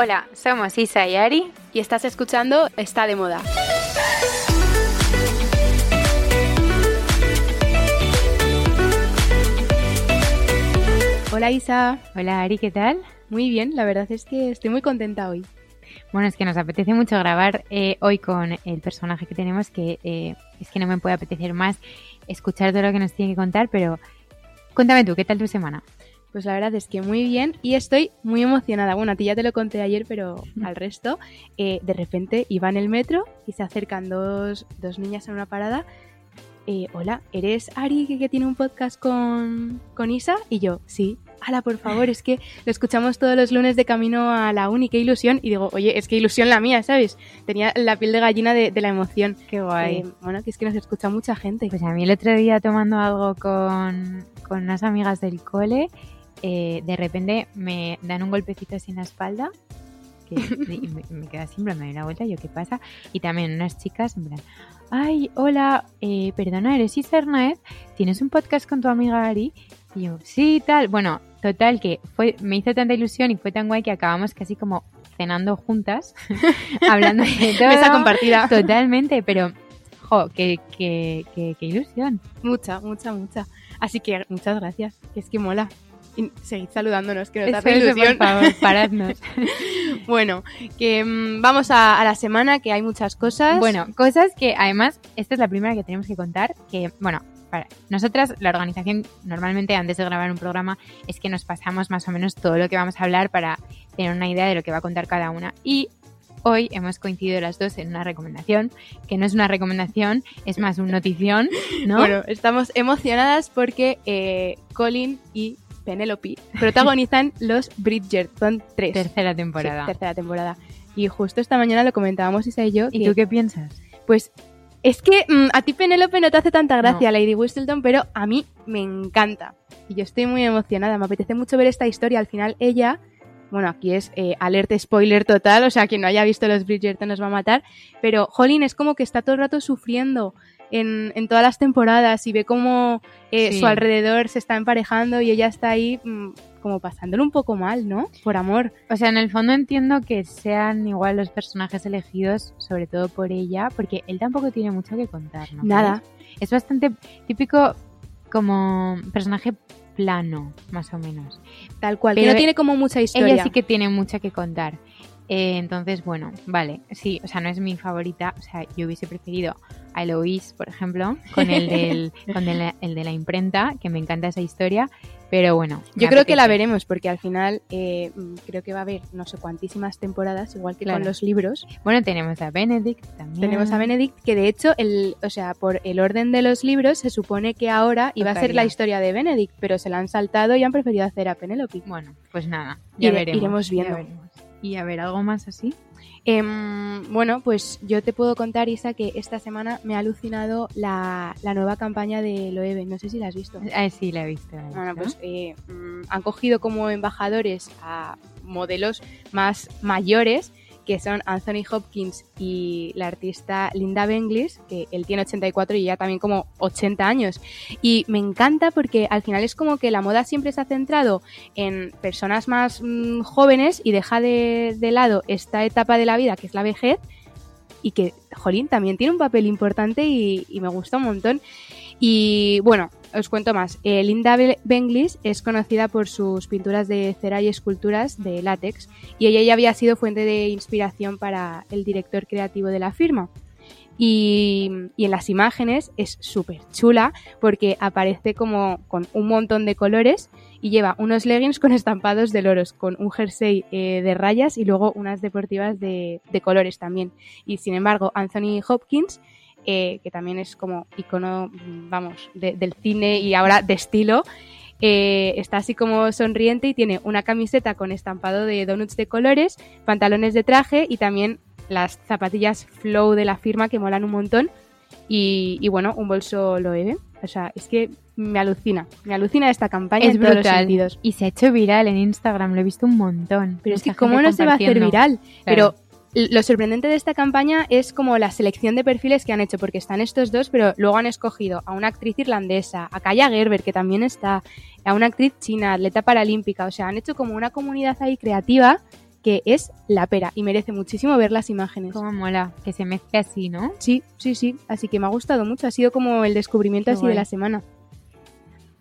Hola, somos Isa y Ari y estás escuchando Está de Moda. Hola Isa. Hola Ari, ¿qué tal? Muy bien, la verdad es que estoy muy contenta hoy. Bueno, es que nos apetece mucho grabar eh, hoy con el personaje que tenemos, que eh, es que no me puede apetecer más escuchar todo lo que nos tiene que contar, pero cuéntame tú, ¿qué tal tu semana? Pues la verdad es que muy bien y estoy muy emocionada. Bueno, a ti ya te lo conté ayer, pero al resto, eh, de repente iba en el metro y se acercan dos, dos niñas en una parada. Hola, ¿eres Ari que, tiene un podcast con, con Isa? Y yo, sí ala, por favor, es que lo escuchamos todos los lunes de camino a la uni, qué ilusión. Y digo, oye, es que ilusión la mía, ¿sabes? Tenía la piel de gallina de, la emoción. Qué guay. Eh, bueno, que es que nos escucha mucha gente. Pues a mí el otro día tomando algo con, unas amigas del cole, eh, de repente me dan un golpecito así en la espalda. Que me, queda siempre, me doy la vuelta, yo qué pasa. Y también unas chicas, en plan, ay, hola, eh, perdona, eres Isa ¿tienes un podcast con tu amiga Ari? Y yo, sí, tal. Bueno, total, que fue, me hizo tanta ilusión y fue tan guay que acabamos casi como cenando juntas, hablando de todo. Mesa compartida. Totalmente, pero, jo, qué, qué, qué, qué, ilusión. Mucha, mucha, mucha. Así que muchas gracias, que es que mola. Seguid saludándonos, que nos hace ilusión. Por favor, paradnos. bueno, que mm, vamos a, a, la semana, que hay muchas cosas. Bueno, cosas que además, esta es la primera que tenemos que contar, que, bueno, nosotras, la organización, normalmente antes de grabar un programa, es que nos pasamos más o menos todo lo que vamos a hablar para tener una idea de lo que va a contar cada una. Y hoy hemos coincidido las dos en una recomendación, que no es una recomendación, es más una notición, ¿no? Bueno, estamos emocionadas porque eh, Colin y Penelope protagonizan los Bridgerton 3. Tercera temporada. tercera temporada. Y justo esta mañana lo comentábamos Isa y yo. ¿Y tú qué piensas? Pues es que mm, a ti Penélope no te hace tanta gracia Lady Whistleton, pero a mí me encanta. Y yo estoy muy emocionada, me apetece mucho ver esta historia. Al final ella, bueno, aquí es eh, alerta spoiler total, o sea, quien no haya visto los Bridgerton nos va a matar, pero Holly es como que está todo el rato sufriendo en, en todas las temporadas y ve cómo eh, su alrededor se está emparejando y ella está ahí mm, como pasándolo un poco mal, ¿no? Por amor. O sea, en el fondo entiendo que sean igual los personajes elegidos, sobre todo por ella, porque él tampoco tiene mucho que contar, ¿no? Nada. Es bastante típico como personaje plano, más o menos. Tal cual, Pero no tiene como mucha historia. Ella sí que tiene mucha que contar. Eh, entonces, bueno, vale, sí, o sea, no es mi favorita, o sea, yo hubiese preferido a Eloise, por ejemplo, con el, del, con el, de la imprenta, que me encanta esa historia, pero bueno. Yo creo que la veremos, porque al final eh, creo que va a haber no sé cuantísimas temporadas, igual que con los libros. Bueno, tenemos a Benedict también. Tenemos a Benedict, que de hecho, el, o sea, por el orden de los libros, se supone que ahora iba a ser la historia de Benedict, pero se la han saltado y han preferido hacer a Penelope. Bueno, pues nada, ya veremos. Iremos viendo. Y a ver, ¿algo más así? Em, bueno, pues yo te puedo contar, Isa, que esta semana me ha alucinado la, nueva campaña de Loewe. No sé si la has visto. Ah, sí, la he visto. Bueno, pues eh, mm, han cogido como embajadores a modelos más mayores que son Anthony Hopkins y la artista Linda Benglis, que él tiene 84 y ya también como 80 años. Y me encanta porque al final es como que la moda siempre se ha centrado en personas más mm, jóvenes y deja de, lado esta etapa de la vida que es la vejez y que, jolín, también tiene un papel importante y, y me gusta un montón. Y bueno, os cuento más. Eh, Linda Benglis es conocida por sus pinturas de cera y esculturas de látex y ella ya había sido fuente de inspiración para el director creativo de la firma. Y, en las imágenes es súper chula porque aparece como con un montón de colores y lleva unos leggings con estampados de loros, con un jersey eh, de rayas y luego unas deportivas de, de colores también. Y sin embargo, Anthony Hopkins eh, que también es como icono, vamos, del cine y ahora de estilo. Eh, está así como sonriente y tiene una camiseta con estampado de donuts de colores, pantalones de traje y también las zapatillas flow de la firma que molan un montón. Y, bueno, un bolso Loewe. O sea, es que me alucina, me alucina esta campaña es en brutal. todos los sentidos. Y se ha hecho viral en Instagram, lo he visto un montón. Pero es que, ¿cómo no se va a hacer viral? Pero lo sorprendente de esta campaña es como la selección de perfiles que han hecho, porque están estos dos, pero luego han escogido a una actriz irlandesa, a Kaya Gerber, que también está, a una actriz china, atleta paralímpica, o sea, han hecho como una comunidad ahí creativa que es la pera y merece muchísimo ver las imágenes. Cómo mola, que se mezcle así, ¿no? Sí, sí, sí. Así que me ha gustado mucho. Ha sido como el descubrimiento Qué así de la semana.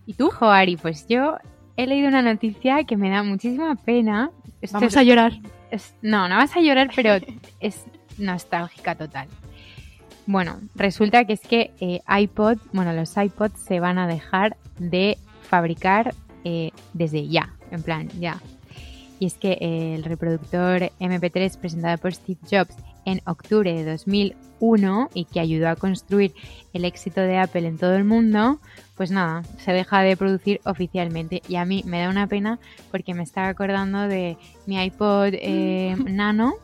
¿Y tú? Joari, pues yo he leído una noticia que me da muchísima pena. Esto Vamos a llorar. Es- no, no vas a llorar, pero es nostálgica total. Bueno, resulta que es que eh, iPod, bueno, los iPods se van a dejar de fabricar eh, desde ya, en plan, ya. Y es que eh, el reproductor MP3 presentado por Steve Jobs en octubre de 2001 y que ayudó a construir el éxito de Apple en todo el mundo, pues nada, se deja de producir oficialmente. Y a mí me da una pena porque me estaba acordando de mi iPod eh, Nano.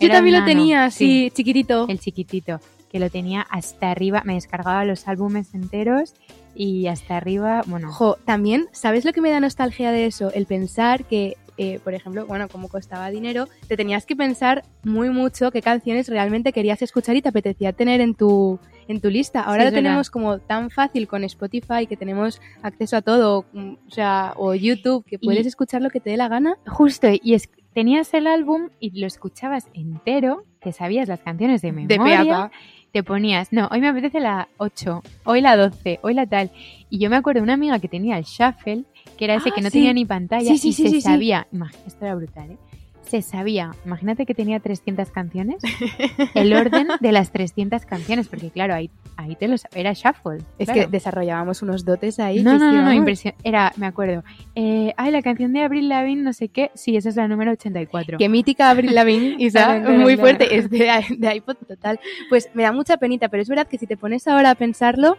Yo Era también lo nano, tenía, sí, chiquitito. el chiquitito, que lo tenía hasta arriba, me descargaba los álbumes enteros y hasta arriba, bueno, Ojo, también, ¿sabes lo que me da nostalgia de eso? El pensar que, eh, por ejemplo, bueno, como costaba dinero, te tenías que pensar muy mucho qué canciones realmente querías escuchar y te apetecía tener en tu, en tu lista. Ahora Sí, lo es verdad. tenemos como tan fácil con Spotify que tenemos acceso a todo, mm, o sea, o YouTube, que Y- puedes escuchar lo que te dé la gana. justo, y es, tenías el álbum y lo escuchabas entero, te sabías las canciones de De memoria, pa. te ponías, no, hoy me apetece la 8, hoy la 12, hoy la tal. Y yo me acuerdo de una amiga que tenía el shuffle, que era ese Ah, que no sí. tenía ni pantalla Sí, y se sabía, esto era brutal, ¿eh? Se sabía, imagínate que tenía 300 canciones, el orden de las 300 canciones, porque claro, ahí, ahí te los, era shuffle. Es claro. que desarrollábamos unos dotes ahí. No, no, no, no, vamos. impresión. Era, me acuerdo. Eh, ay, la canción de Avril Lavigne, no sé qué. Sí, esa es la número 84. Qué mítica Avril Lavigne, Claro, claro, muy fuerte, es de, de iPod total. Pues me da mucha penita, pero es verdad que si te pones ahora a pensarlo,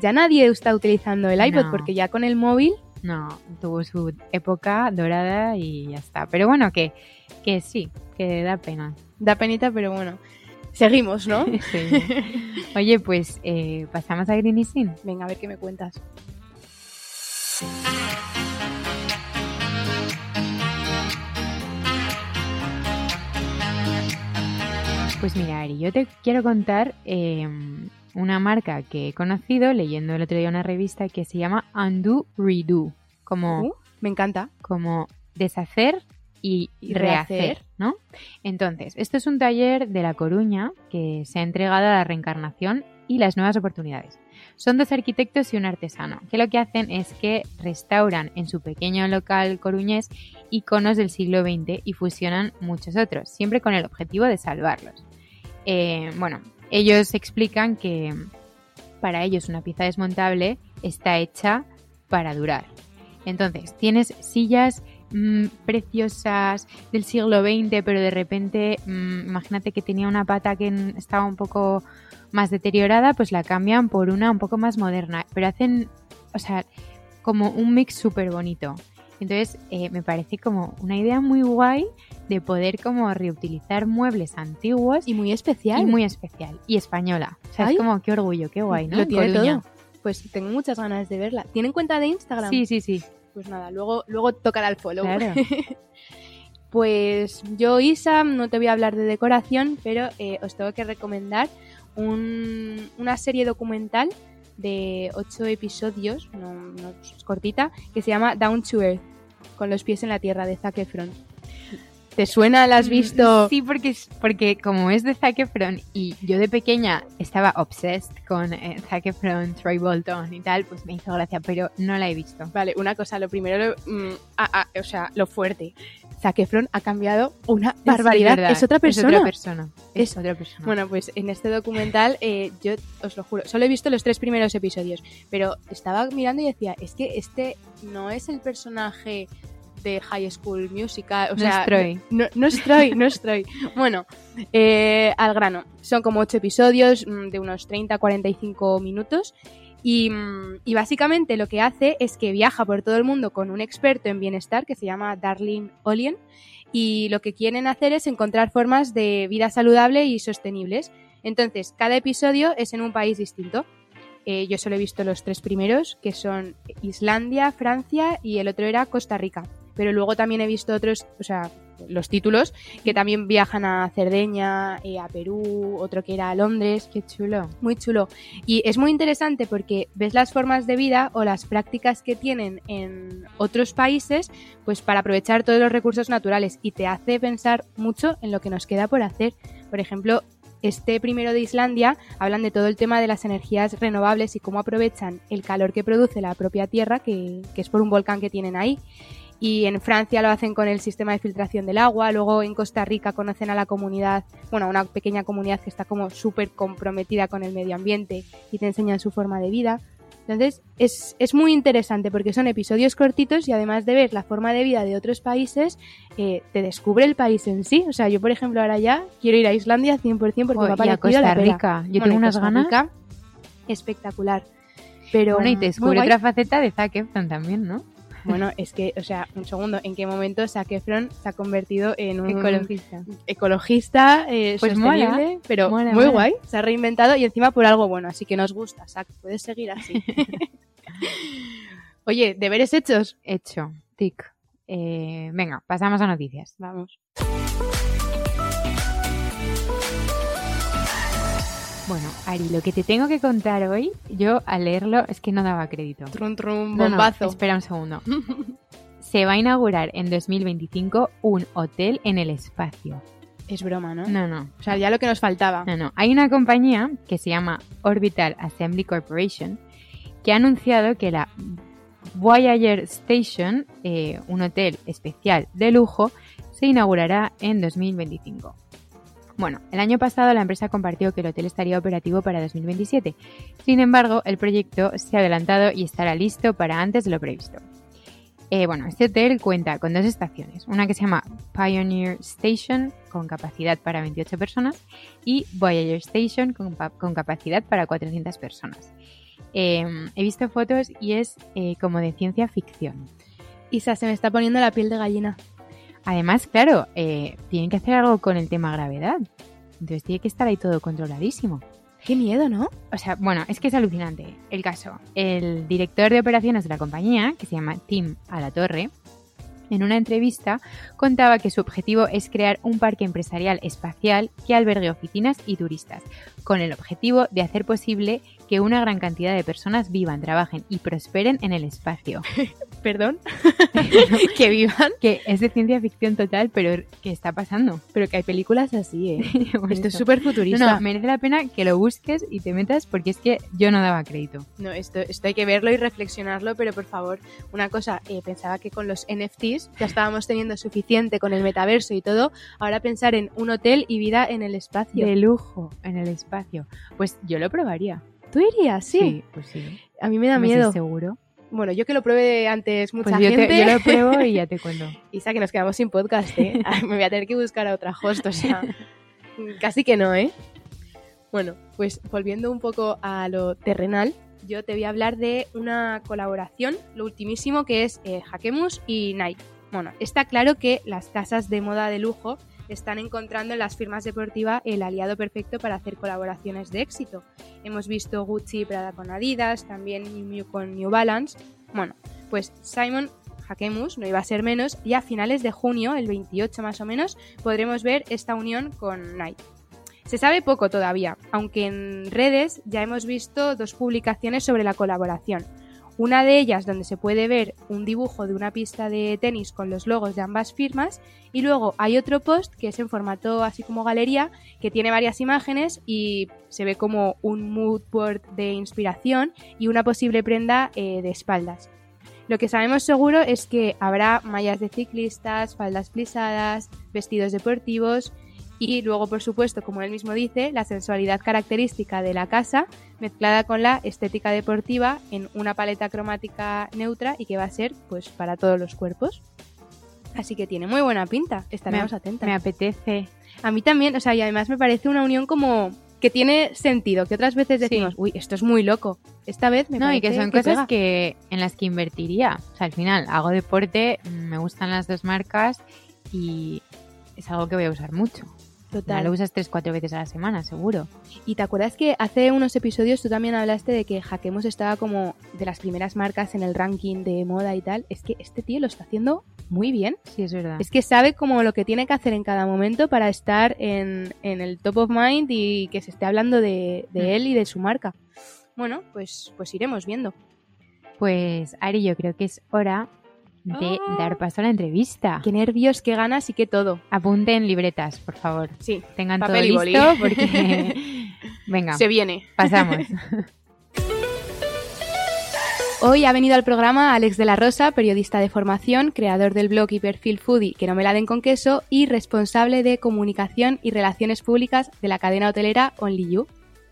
ya nadie está utilizando el iPod, No. porque ya con el móvil, No, tuvo su época dorada y ya está. Pero bueno, que, que sí, que da pena. da penita, pero bueno. Seguimos, ¿no? Sí. Oye, pues eh, pasamos a Green Sin. Venga, a ver qué me cuentas. Pues mira, Ari, yo te quiero contar eh, una marca que he conocido leyendo el otro día una revista que se llama Undo Redo. Como Uh, me encanta. como deshacer y, Y rehacer, rehacer. ¿no? Entonces, esto es un taller de La Coruña que se ha entregado a la reencarnación y las nuevas oportunidades. Son dos arquitectos y un artesano, que lo que hacen es que restauran en su pequeño local coruñés iconos del siglo XX y fusionan muchos otros, siempre con el objetivo de salvarlos. Eh, bueno, ellos explican que para ellos una pieza desmontable está hecha para durar. Entonces, tienes sillas mm, preciosas del siglo XX, pero de repente, mm, imagínate que tenía una pata que estaba un poco más deteriorada, pues la cambian por una un poco más moderna, pero hacen, o sea, como un mix súper bonito. Entonces, eh, me parece como una idea muy guay de poder como reutilizar muebles antiguos Y muy especial. y muy especial. Y española. O sea, Ay. es como, qué orgullo, qué guay, ¿no? Lo tiene todo. Pues tengo muchas ganas de verla. ¿Tienen cuenta de Instagram? Sí, sí, sí. Pues nada, luego, luego tocará el follow. Claro. Pues yo, Isa, no te voy a hablar de decoración, pero eh, os tengo que recomendar un- una serie documental de ocho episodios, no, no es cortita, que se llama Down to Earth, con los pies en la tierra, de Zac Efron. ¿Te suena? ¿La has visto? Sí, porque, porque como es de Zac Efron y yo de pequeña estaba obsessed con eh, Zac Efron, Troy Bolton y tal, pues me hizo gracia, pero no la he visto. Vale, una cosa, lo primero, lo- mm, o sea, lo fuerte. Zac Efron ha cambiado una barbaridad. verdad, es otra persona. Es otra persona. Es, Es- otra persona. Bueno, pues en este documental, eh, yo os lo juro, solo he visto los tres primeros episodios, pero estaba mirando y decía, es que este no es el personaje de High School Musical, o No sea, es Troy. no, no es Troy, no es Troy. Bueno, eh, al grano, son como ocho episodios mm, de unos 30-45 minutos y, mm, y básicamente lo que hace es que viaja por todo el mundo con un experto en bienestar que se llama Darlene Olien y lo que quieren hacer es encontrar formas de vida saludable y sostenibles. Entonces, cada episodio es en un país distinto. Eh, yo solo he visto los tres primeros, que son Islandia, Francia y el otro era Costa Rica. Pero luego también he visto otros, o sea, los títulos, que también viajan a Cerdeña, eh, a Perú, otro que era a Londres. Qué chulo. Muy chulo. Y es muy interesante porque ves las formas de vida o las prácticas que tienen en otros países, pues para aprovechar todos los recursos naturales y te hace pensar mucho en lo que nos queda por hacer. Por ejemplo, este primero de Islandia hablan de todo el tema de las energías renovables y cómo aprovechan el calor que produce la propia tierra, que, que es por un volcán que tienen ahí y en Francia lo hacen con el sistema de filtración del agua, luego en Costa Rica conocen a la comunidad, bueno, a una pequeña comunidad que está como súper comprometida con el medio ambiente y te enseñan su forma de vida. Entonces es, es, muy interesante porque son episodios cortitos y además de ver la forma de vida de otros países, eh, te descubre el país en sí. O sea, yo por ejemplo ahora ya quiero ir a Islandia 100% porque Oh, ha y a Costa la. Rica. Yo Bueno, tengo unas Costa ganas. Rica, espectacular. Pero Bueno, y te descubre otra faceta de Zac Efron también, ¿no? Bueno, es que, o sea, un segundo, ¿en qué momento Zac Efron se ha convertido en un Ecologista. ecologista, eh, Pues sostenible, mola, pero mola, muy mola. guay? Se ha reinventado y encima por algo bueno, así que nos gusta, Zac, puedes seguir así. Oye, deberes hechos. Hecho. Tic. Eh, venga, pasamos a noticias. Vamos. Bueno, Ari, lo que te tengo que contar hoy, yo al leerlo es que no daba crédito. Trum, trum, No, no, bombazo. espera un segundo. Se va a inaugurar en 2025 un hotel en el espacio. Es broma, ¿no? No, no. O sea, ya lo que nos faltaba. No, no. Hay una compañía que se llama Orbital Assembly Corporation que ha anunciado que la Voyager Station, eh, un hotel especial de lujo, se inaugurará en 2025. Bueno, el año pasado la empresa compartió que el hotel estaría operativo para 2027. Sin embargo, el proyecto se ha adelantado y estará listo para antes de lo previsto. Eh, bueno, este hotel cuenta con dos estaciones, una que se llama Pioneer Station con capacidad para 28 personas y Voyager Station con, pa- con capacidad para 400 personas. Eh, he visto fotos y es eh, como de ciencia ficción. Isa, se me está poniendo la piel de gallina. Además, claro, eh, tienen que hacer algo con el tema gravedad. Entonces tiene que estar ahí todo controladísimo. Qué miedo, ¿no? O sea, bueno, es que es alucinante. El caso, el director de operaciones de la compañía, que se llama Tim Alatorre, en una entrevista contaba que su objetivo es crear un parque empresarial espacial que albergue oficinas y turistas, con el objetivo de hacer posible que una gran cantidad de personas vivan, trabajen y prosperen en el espacio. Perdón. que vivan. Que es de ciencia ficción total, pero que está pasando. Pero que hay películas así, ¿eh? Esto es súper futurista. no, merece la pena que lo busques y te metas porque es que yo no daba crédito. No, esto, esto hay que verlo y reflexionarlo, pero por favor, una cosa, eh, pensaba que con los NFTs ya estábamos teniendo suficiente con el metaverso y todo, ahora pensar en un hotel y vida en el espacio. De lujo en el espacio. Pues yo lo probaría. ¿Tú irías? Sí. pues sí. A mí me da miedo. seguro. Bueno, yo que lo pruebe antes mucha Pues yo, gente. te- yo lo pruebo y ya te cuento. Isa, que nos quedamos sin podcast, ¿eh? Ay, me voy a tener que buscar a otra host, o sea, casi que no, ¿eh? Bueno, pues volviendo un poco a lo terrenal, yo te voy a hablar de una colaboración, lo ultimísimo que es eh, Hakemus y Nike. Bueno, está claro que las casas de moda de lujo están encontrando en las firmas deportivas el aliado perfecto para hacer colaboraciones de éxito. Hemos visto Gucci y Prada con Adidas, también Miu con New Balance. Bueno, pues Simon Hakemus no iba a ser menos y a finales de junio, el 28 más o menos, podremos ver esta unión con Nike. Se sabe poco todavía, aunque en redes ya hemos visto dos publicaciones sobre la colaboración. Una de ellas donde se puede ver un dibujo de una pista de tenis con los logos de ambas firmas y luego hay otro post que es en formato así como galería que tiene varias imágenes y se ve como un mood board de inspiración y una posible prenda eh, de espaldas. Lo que sabemos seguro es que habrá mallas de ciclistas, faldas plisadas, vestidos deportivos y luego, por supuesto, como él mismo dice, la sensualidad característica de la casa mezclada con la estética deportiva en una paleta cromática neutra y que va a ser pues para todos los cuerpos. Así que tiene muy buena pinta, estaremos Me- atentas. Me apetece. A mí también, o sea, y además me parece una unión como que tiene sentido, que otras veces Sí. decimos, uy, esto es muy loco. Esta vez me No, y parece que son cosas pega. que en las que invertiría. O sea, al final hago deporte, me gustan las dos marcas y es algo que voy a usar mucho. Total. Lo usas tres, cuatro veces a la semana, seguro. Y te acuerdas que hace unos episodios tú también hablaste de que Hakemus estaba como de las primeras marcas en el ranking de moda y tal. Es que este tío lo está haciendo muy bien. Sí, es verdad. Es que sabe como lo que tiene que hacer en cada momento para estar en, en el top of mind y que se esté hablando de, de Mm. él y de su marca. Bueno, pues, pues iremos viendo. Pues Ari, yo creo que es hora de Ah. dar paso a la entrevista. Qué nervios, qué ganas y qué todo. Apunten libretas, por favor. Sí, Tengan Papel y todo boli. listo porque... Venga, se viene. pasamos. Hoy ha venido al programa Alex de la Rosa, periodista de formación, creador del blog y perfil foodie Que no me la den con queso y responsable de comunicación y relaciones públicas de la cadena hotelera Only You.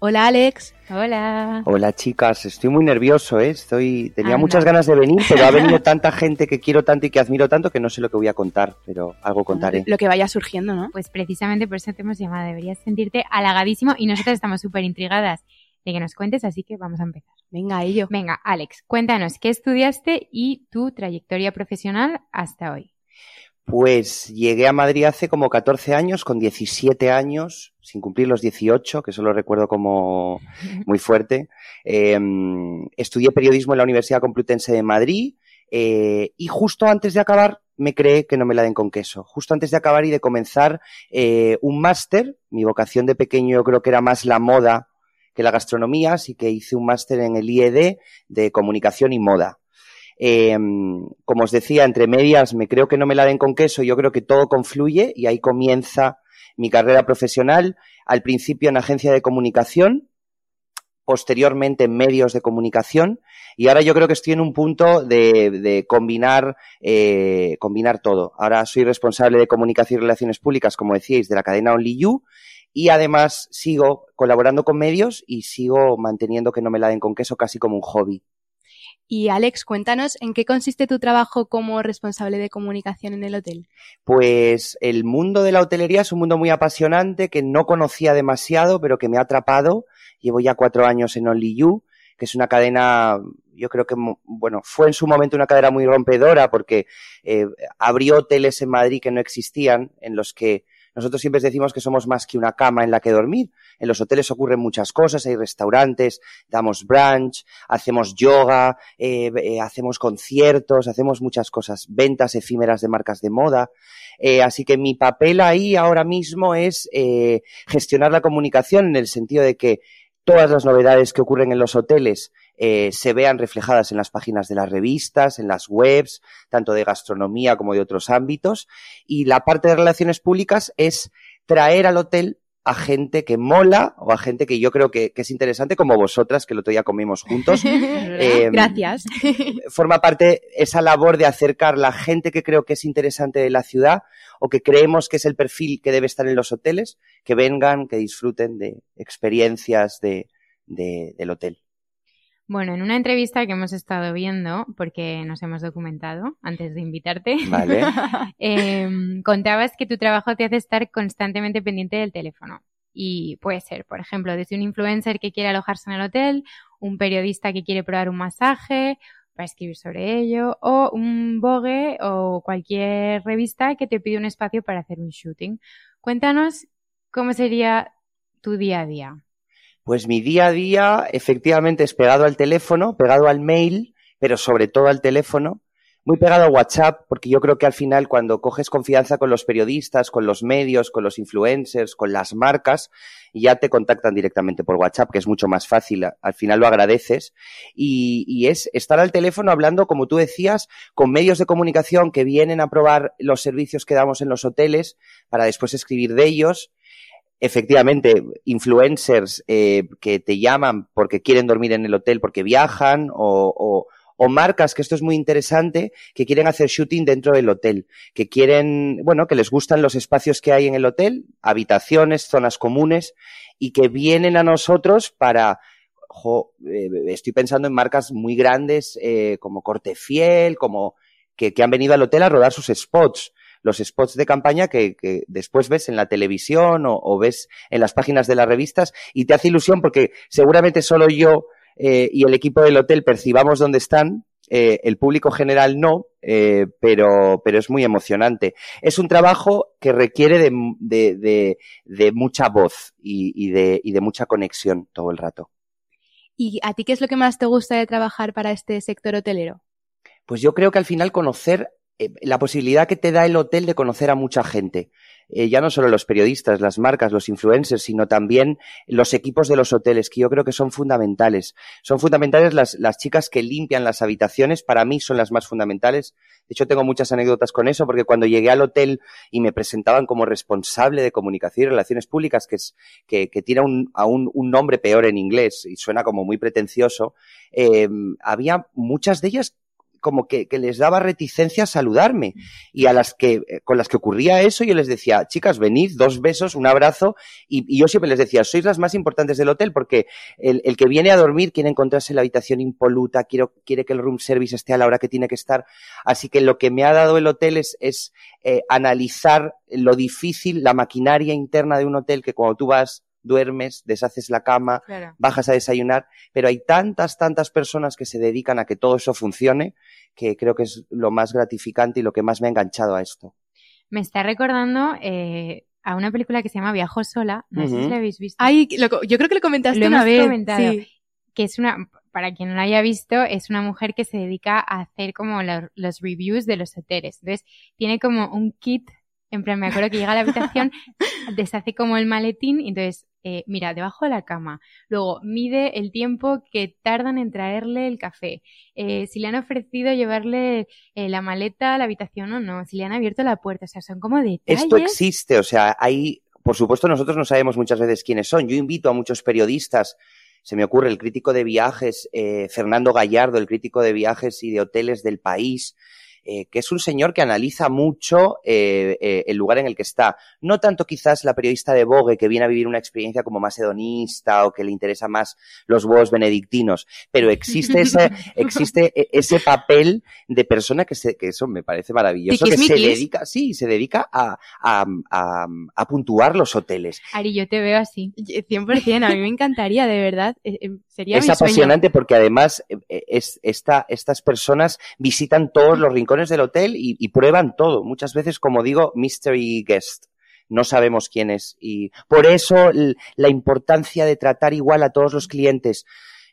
Hola Alex. Hola. Hola chicas, estoy muy nervioso, ¿eh? Estoy, tenía Anda. muchas ganas de venir, pero ha venido tanta gente que quiero tanto y que admiro tanto que no sé lo que voy a contar, pero algo contaré. Lo que vaya surgiendo, ¿no? Pues precisamente por eso te hemos llamado. Deberías sentirte halagadísimo y nosotras estamos súper intrigadas de que nos cuentes, así que vamos a empezar. Venga, ello. Venga, Alex, cuéntanos qué estudiaste y tu trayectoria profesional hasta hoy. Pues llegué a Madrid hace como 14 años, con 17 años, sin cumplir los 18, que eso lo recuerdo como muy fuerte. Eh, estudié periodismo en la Universidad Complutense de Madrid eh, y justo antes de acabar me creé que no me la den con queso. Justo antes de acabar y de comenzar eh, un máster, mi vocación de pequeño yo creo que era más la moda que la gastronomía, así que hice un máster en el IED de comunicación y moda. Eh, como os decía, entre medias me creo que no me la den con queso, yo creo que todo confluye y ahí comienza mi carrera profesional, al principio en agencia de comunicación, posteriormente en medios de comunicación y ahora yo creo que estoy en un punto de, de combinar, eh, combinar todo. Ahora soy responsable de comunicación y relaciones públicas, como decíais, de la cadena Only You y además sigo colaborando con medios y sigo manteniendo que no me la den con queso casi como un hobby. Y Alex, cuéntanos en qué consiste tu trabajo como responsable de comunicación en el hotel. Pues el mundo de la hotelería es un mundo muy apasionante que no conocía demasiado, pero que me ha atrapado. Llevo ya cuatro años en Only You, que es una cadena, yo creo que, bueno, fue en su momento una cadena muy rompedora porque eh, abrió hoteles en Madrid que no existían, en los que nosotros siempre decimos que somos más que una cama en la que dormir. En los hoteles ocurren muchas cosas, hay restaurantes, damos brunch, hacemos yoga, eh, eh, hacemos conciertos, hacemos muchas cosas, ventas efímeras de marcas de moda. Eh, así que mi papel ahí ahora mismo es gestionar la comunicación en el sentido de que todas las novedades que ocurren en los hoteles eh, se vean reflejadas en las páginas de las revistas, en las webs, tanto de gastronomía como de otros ámbitos. Y la parte de relaciones públicas es traer al hotel a gente que mola o a gente que yo creo que, que es interesante, como vosotras, que el otro día comimos juntos. Eh, Gracias. forma parte esa labor de acercar la gente que creo que es interesante de la ciudad o que creemos que es el perfil que debe estar en los hoteles, que vengan, que disfruten de experiencias de, de, del hotel. Bueno, en una entrevista que hemos estado viendo, porque nos hemos documentado antes de invitarte, Vale. eh, contabas que tu trabajo te hace estar constantemente pendiente del teléfono. Y puede ser, por ejemplo, desde un influencer que quiere alojarse en el hotel, un periodista que quiere probar un masaje para escribir sobre ello, o un Vogue o cualquier revista que te pide un espacio para hacer un shooting. Cuéntanos cómo sería tu día a día. Pues mi día a día efectivamente es pegado al teléfono, pegado al mail, pero sobre todo al teléfono, muy pegado a WhatsApp, porque yo creo que al final cuando coges confianza con los periodistas, con los medios, con los influencers, con las marcas, ya te contactan directamente por WhatsApp, que es mucho más fácil, al final lo agradeces, y, es estar al teléfono hablando, como tú decías, con medios de comunicación que vienen a probar los servicios que damos en los hoteles para después escribir de ellos, efectivamente, influencers eh, que te llaman porque quieren dormir en el hotel, porque viajan, o, o, o, marcas, que esto es muy interesante, que quieren hacer shooting dentro del hotel, que quieren, bueno, que les gustan los espacios que hay en el hotel, habitaciones, zonas comunes, y que vienen a nosotros para... Eh, estoy pensando en marcas muy grandes eh, como Corte Fiel, como que, que han venido al hotel a rodar sus spots los spots de campaña que, que después ves en la televisión o, o, ves en las páginas de las revistas y te hace ilusión porque seguramente solo yo eh, y el equipo del hotel percibamos dónde están, eh, el público general no, eh, pero, pero es muy emocionante. Es un trabajo que requiere de, de, de, de mucha voz y, y, de, y de mucha conexión todo el rato. ¿Y a ti qué es lo que más te gusta de trabajar para este sector hotelero? Pues yo creo que al final conocer eh, la posibilidad que te da el hotel de conocer a mucha gente. Eh, ya no solo los periodistas, las marcas, los influencers, sino también los equipos de los hoteles, que yo creo que son fundamentales. Son fundamentales las, las chicas que limpian las habitaciones, para mí son las más fundamentales. De hecho, tengo muchas anécdotas con eso, porque cuando llegué al hotel y me presentaban como responsable de comunicación y relaciones públicas, que, es, que, tiene un, aún un nombre peor en inglés y suena como muy pretencioso, eh, había muchas de ellas como que, que, les daba reticencia a saludarme. Y a las que, eh, con las que ocurría eso, yo les decía, chicas, venid, dos besos, un abrazo. Y, yo siempre les decía, sois las más importantes del hotel porque el, el, que viene a dormir quiere encontrarse la habitación impoluta, quiero, quiere que el room service esté a la hora que tiene que estar. Así que lo que me ha dado el hotel es, es eh, analizar lo difícil, la maquinaria interna de un hotel que cuando tú vas duermes, deshaces la cama, claro. bajas a desayunar, pero hay tantas, tantas personas que se dedican a que todo eso funcione que creo que es lo más gratificante y lo que más me ha enganchado a esto. Me está recordando eh, a una película que se llama Viajo sola, no uh -huh. sé si la habéis visto. Ay, lo, yo creo que lo comentaste lo una vez. Comentado, sí. Que es una, para quien no la haya visto, es una mujer que se dedica a hacer como los, los reviews de los hoteles. Entonces, tiene como un kit en plan, me acuerdo que llega a la habitación, deshace como el maletín, y entonces, eh, mira, debajo de la cama. Luego, mide el tiempo que tardan en traerle el café. Eh, si le han ofrecido llevarle eh, la maleta a la habitación o no. Si le han abierto la puerta. O sea, son como detalles. Esto existe, o sea, hay, por supuesto, nosotros no sabemos muchas veces quiénes son. Yo invito a muchos periodistas se me ocurre el crítico de viajes, Fernando Gallardo, el crítico de viajes y de hoteles del país, eh, que es un señor que analiza mucho eh, eh, el lugar en el que está. No tanto quizás la periodista de Vogue que viene a vivir una experiencia como más hedonista o que le interesa más los huevos benedictinos, pero existe ese, existe ese papel de persona que, se, que eso me parece maravilloso, que se dedica, sí, se dedica a, a, a, a, puntuar los hoteles. Ari, yo te veo así. 100%, a mí me encantaría, de verdad. Sería es apasionante porque además es, esta, estas personas visitan todos los rincones del hotel y, y, prueban todo. Muchas veces, como digo, mystery guest. No sabemos quién es. Y por eso la importancia de tratar igual a todos los clientes.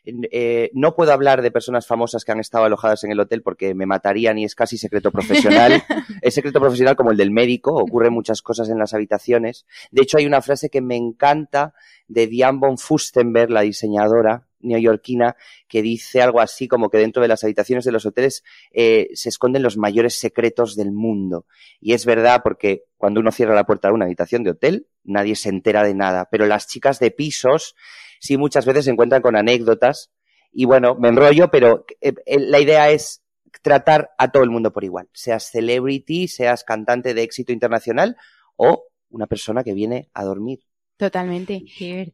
Eh, no puedo hablar de personas famosas que han estado alojadas en el hotel porque me matarían y es casi secreto profesional. es secreto profesional como el del médico, ocurren muchas cosas en las habitaciones. De hecho, hay una frase que me encanta de Diane von Fustenberg, la diseñadora, neoyorquina que dice algo así como que dentro de las habitaciones de los hoteles eh, se esconden los mayores secretos del mundo. Y es verdad porque cuando uno cierra la puerta de una habitación de hotel, nadie se entera de nada. Pero las chicas de pisos sí muchas veces se encuentran con anécdotas. Y bueno, me enrollo, pero eh, la idea es tratar a todo el mundo por igual. Seas celebrity, seas cantante de éxito internacional o una persona que viene a dormir. Totalmente.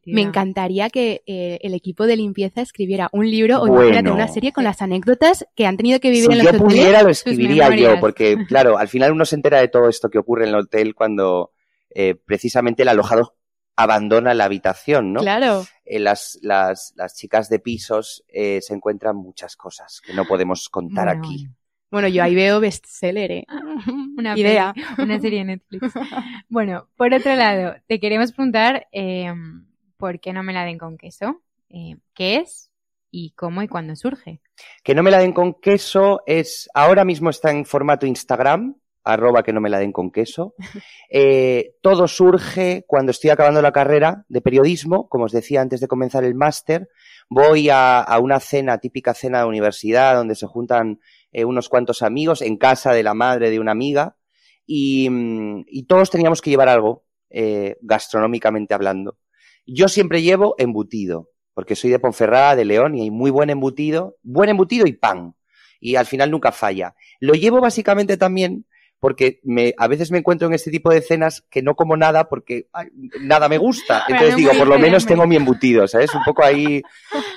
Me encantaría que eh, el equipo de limpieza escribiera un libro o bueno. una serie con las anécdotas que han tenido que vivir si en los yo hoteles. pudiera lo escribiría yo, porque claro, al final uno se entera de todo esto que ocurre en el hotel cuando eh, precisamente el alojado abandona la habitación, ¿no? Claro. Eh, las, las, las chicas de pisos eh, se encuentran muchas cosas que no podemos contar Bueno, aquí. Bueno, yo ahí veo bestseller, ¿eh? Una Idea. peli, una serie de Netflix. Bueno, por otro lado, te queremos preguntar eh, por qué no me la den con queso, eh, qué es y cómo y cuándo surge. Que no me la den con queso es, ahora mismo está en formato Instagram, arroba que no me la den con queso. Eh, todo surge cuando estoy acabando la carrera de periodismo, como os decía antes de comenzar el máster, voy a, a, una cena, típica cena de universidad, donde se juntan eh, unos cuantos amigos en casa de la madre de una amiga, y, y todos teníamos que llevar algo, eh, gastronómicamente hablando. Yo siempre llevo embutido, porque soy de Ponferrada, de León, y hay muy buen embutido, buen embutido y pan. Y al final nunca falla. Lo llevo básicamente también porque me, a veces me encuentro en este tipo de cenas que no como nada porque ay, nada me gusta. Entonces digo, por lo menos tengo mi embutido, ¿sabes? Un poco ahí.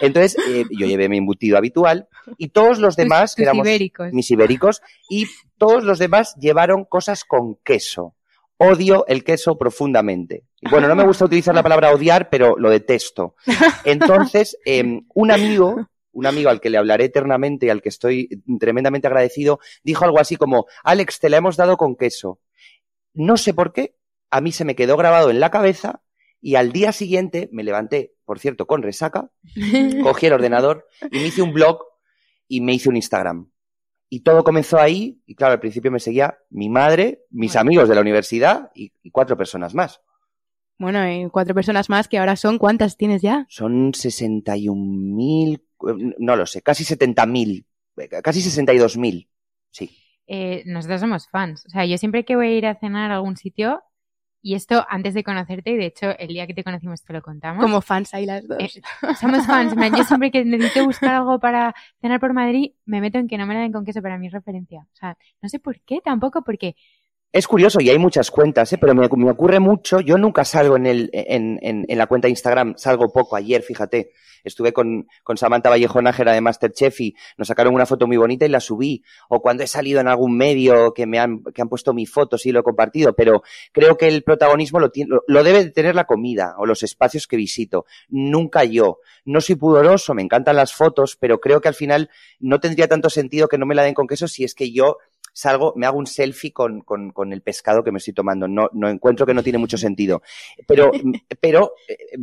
Entonces, eh, yo llevé mi embutido habitual y todos los demás, tus éramos ibéricos. mis ibéricos, y todos los demás llevaron cosas con queso. Odio el queso profundamente. Bueno, no me gusta utilizar la palabra odiar, pero lo detesto. Entonces, eh, un amigo un amigo al que le hablaré eternamente y al que estoy tremendamente agradecido, dijo algo así como, Alex, te la hemos dado con queso. No sé por qué, a mí se me quedó grabado en la cabeza y al día siguiente me levanté, por cierto, con resaca, cogí el ordenador y me hice un blog y me hice un Instagram. Y todo comenzó ahí, y claro, al principio me seguía mi madre, mis amigos de la universidad y, y cuatro personas más. Bueno, y cuatro personas más que ahora son, ¿cuántas tienes ya? Son 61.000, eh, no lo sé, casi 70.000, eh, casi 62.000, sí. Eh, nosotros somos fans. O sea, yo siempre que voy a ir a cenar a algún sitio, y esto antes de conocerte, y de hecho el día que te conocimos te lo contamos. Como fans ahí las dos. Eh, somos fans. man. Yo siempre que necesito buscar algo para cenar por Madrid, me meto en que no me la den con queso para mi referencia. O sea, no sé por qué tampoco, porque Es curioso y hay muchas cuentas, ¿eh? pero me, me ocurre mucho. Yo nunca salgo en, el, en, en, en la cuenta de Instagram, salgo poco. Ayer, fíjate, estuve con, con Samantha Vallejo Nájera de Masterchef y nos sacaron una foto muy bonita y la subí. O cuando he salido en algún medio que me han, que han puesto mi foto, sí lo he compartido. Pero creo que el protagonismo lo, tiene, lo, debe de tener la comida o los espacios que visito. Nunca yo. No soy pudoroso, me encantan las fotos, pero creo que al final no tendría tanto sentido que no me la den con queso si es que yo salgo, me hago un selfie con, con, con, el pescado que me estoy tomando. No, no encuentro que no tiene mucho sentido. Pero, pero eh,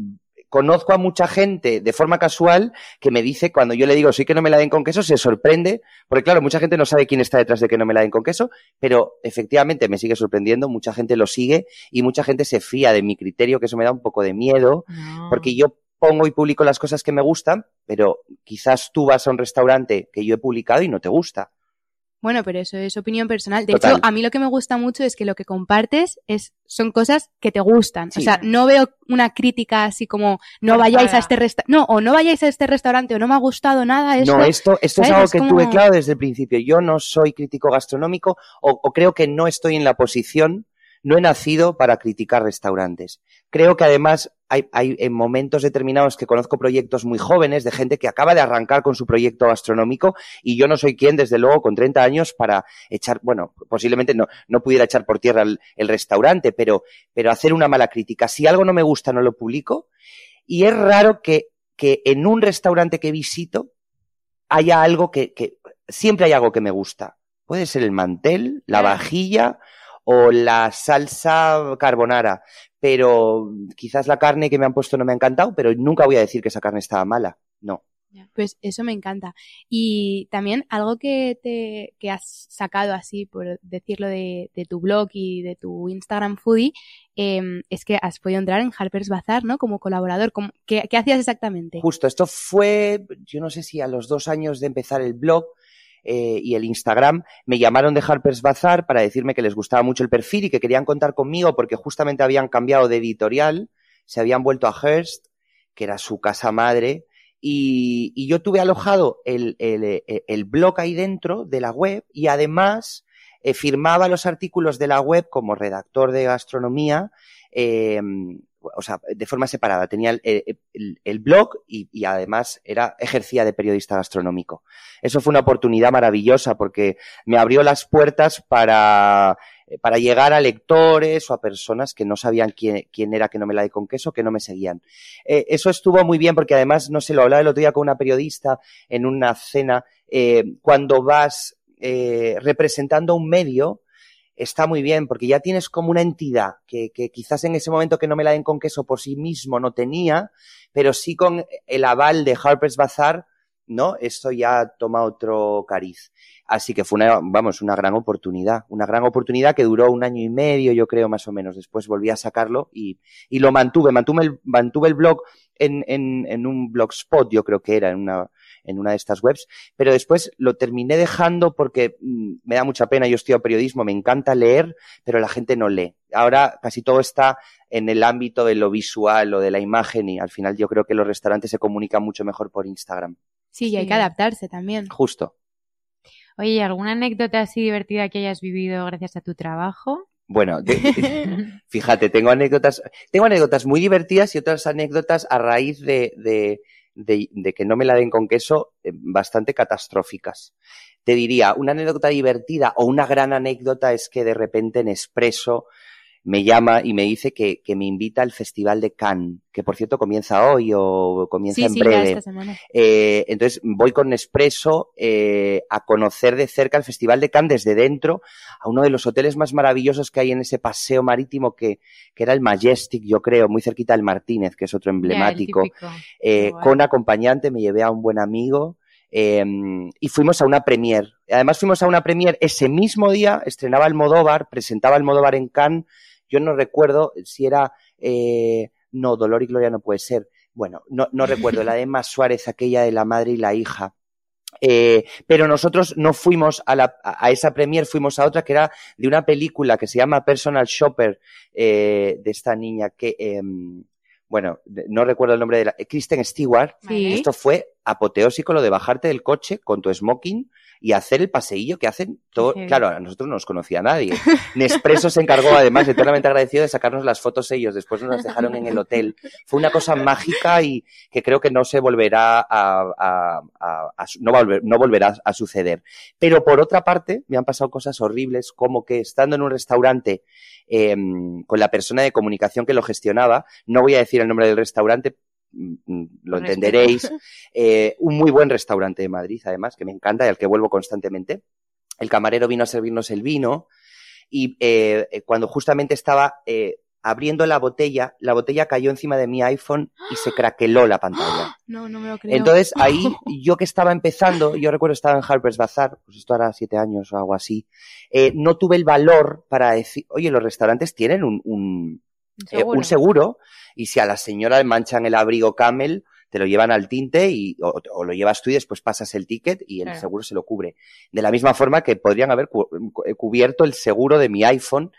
conozco a mucha gente de forma casual que me dice cuando yo le digo sí que no me la den con queso, se sorprende, porque claro, mucha gente no sabe quién está detrás de que no me la den con queso, pero efectivamente me sigue sorprendiendo, mucha gente lo sigue y mucha gente se fía de mi criterio, que eso me da un poco de miedo, no. porque yo pongo y publico las cosas que me gustan, pero quizás tú vas a un restaurante que yo he publicado y no te gusta. Bueno, pero eso es opinión personal. De Total. hecho, a mí lo que me gusta mucho es que lo que compartes es, son cosas que te gustan. Sí. O sea, no veo una crítica así como no vayáis a este restaurante, no, o no vayáis a este restaurante o no me ha gustado nada. No, esto, esto es algo Es que como- tuve claro desde el principio. Yo no soy crítico gastronómico o, o creo que no estoy en la posición, no he nacido para criticar restaurantes. Creo que además hay, hay en momentos determinados que conozco proyectos muy jóvenes de gente que acaba de arrancar con su proyecto gastronómico y yo no soy quien, desde luego, con 30 años para echar, bueno, posiblemente no, no pudiera echar por tierra el, el restaurante, pero, pero hacer una mala crítica. Si algo no me gusta, no lo publico. Y es raro que, que en un restaurante que visito haya algo que, que siempre hay algo que me gusta. Puede ser el mantel, la vajilla o la salsa carbonara, pero quizás la carne que me han puesto no me ha encantado, pero nunca voy a decir que esa carne estaba mala. No. Pues eso me encanta. Y también algo que te que has sacado así, por decirlo, de, de tu blog y de tu Instagram Foodie, eh, es que has podido entrar en Harper's Bazaar, ¿no? Como colaborador. Como, ¿qué, ¿Qué hacías exactamente? Justo, esto fue, yo no sé si a los dos años de empezar el blog eh, y el Instagram, me llamaron de Harper's Bazaar para decirme que les gustaba mucho el perfil y que querían contar conmigo porque justamente habían cambiado de editorial, se habían vuelto a Hearst, que era su casa madre, y, y yo tuve alojado el, el, el, el blog ahí dentro de la web y además eh, firmaba los artículos de la web como redactor de gastronomía, eh, o sea, de forma separada. Tenía el, blog y, además era, ejercía de periodista gastronómico. Eso fue una oportunidad maravillosa porque me abrió las puertas para, para llegar a lectores o a personas que no sabían quién, quién era que no me la di con queso, que no me seguían. Eh, eso estuvo muy bien porque además, no sé, lo hablaba el otro día con una periodista en una cena, eh, cuando vas eh, representando un medio, está muy bien, porque ya tienes como una entidad que, que, quizás en ese momento que no me la den con queso por sí mismo no tenía, pero sí con el aval de Harper's Bazaar, ¿no? Esto ya toma otro cariz. Así que fue una, vamos, una gran oportunidad, una gran oportunidad que duró un año y medio, yo creo, más o menos. Después volví a sacarlo y, y lo mantuve, mantuve el, mantuve el blog en, en, en un blogspot, yo creo que era, en una, en una de estas webs, pero después lo terminé dejando porque mmm, me da mucha pena, yo estudio periodismo, me encanta leer, pero la gente no lee. Ahora casi todo está en el ámbito de lo visual o de la imagen y al final yo creo que los restaurantes se comunican mucho mejor por Instagram. Sí, y hay que adaptarse también. Justo. Oye, ¿y alguna anécdota así divertida que hayas vivido gracias a tu trabajo? Bueno, te, fíjate, tengo anécdotas, tengo anécdotas muy divertidas y otras anécdotas a raíz de, de, de, que no me la den con queso eh, bastante catastróficas. Te diría, una anécdota divertida o una gran anécdota es que de repente en Expreso me llama y me dice que, que, me invita al Festival de Cannes, que por cierto comienza hoy o comienza sí, en sí, breve. Ya esta semana. Eh, entonces voy con Nespresso eh, a conocer de cerca el Festival de Cannes desde dentro, a uno de los hoteles más maravillosos que hay en ese paseo marítimo que, que era el Majestic, yo creo, muy cerquita del Martínez, que es otro emblemático. Eh, con acompañante me llevé a un buen amigo Em, y fuimos a una premier. Además fuimos a una premier ese mismo día, estrenaba el Modóvar, presentaba el Modóvar en Cannes. Yo no recuerdo si era... Eh, no, Dolor y Gloria no puede ser. Bueno, no, no recuerdo, la de Emma Suárez, aquella de la madre y la hija. Eh, pero nosotros no fuimos a, la, a, esa premier, fuimos a otra que era de una película que se llama Personal Shopper, eh, de esta niña que, eh, bueno, no recuerdo el nombre de la, Kristen Stewart. Sí. Esto fue apoteósico lo de bajarte del coche con tu smoking y hacer el paseillo que hacen todo. Sí. Claro, a nosotros no nos conocía nadie. Nespresso se encargó, además, eternamente agradecido de sacarnos las fotos ellos. Después nos las dejaron en el hotel. Fue una cosa mágica y que creo que no se volverá a, a, a, a no, volver, no volverá a suceder. Pero por otra parte, me han pasado cosas horribles, como que estando en un restaurante eh, con la persona de comunicación que lo gestionaba, no voy a decir el nombre del restaurante, lo entenderéis, eh, un muy buen restaurante de Madrid, además, que me encanta y al que vuelvo constantemente. El camarero vino a servirnos el vino y eh, cuando justamente estaba eh, abriendo la botella, la botella cayó encima de mi iPhone y se craqueló la pantalla. No, no me lo creo. Entonces ahí yo que estaba empezando, yo recuerdo estaba en Harper's Bazaar, pues esto hará siete años o algo así, eh, no tuve el valor para decir, oye, los restaurantes tienen un, un, eh, un seguro y si a la señora le manchan el abrigo camel, te lo llevan al tinte y, o, o, lo llevas tú y después pasas el ticket y el Claro. seguro se lo cubre. De la misma forma que podrían haber cu- cu- cubierto el seguro de mi iPhone.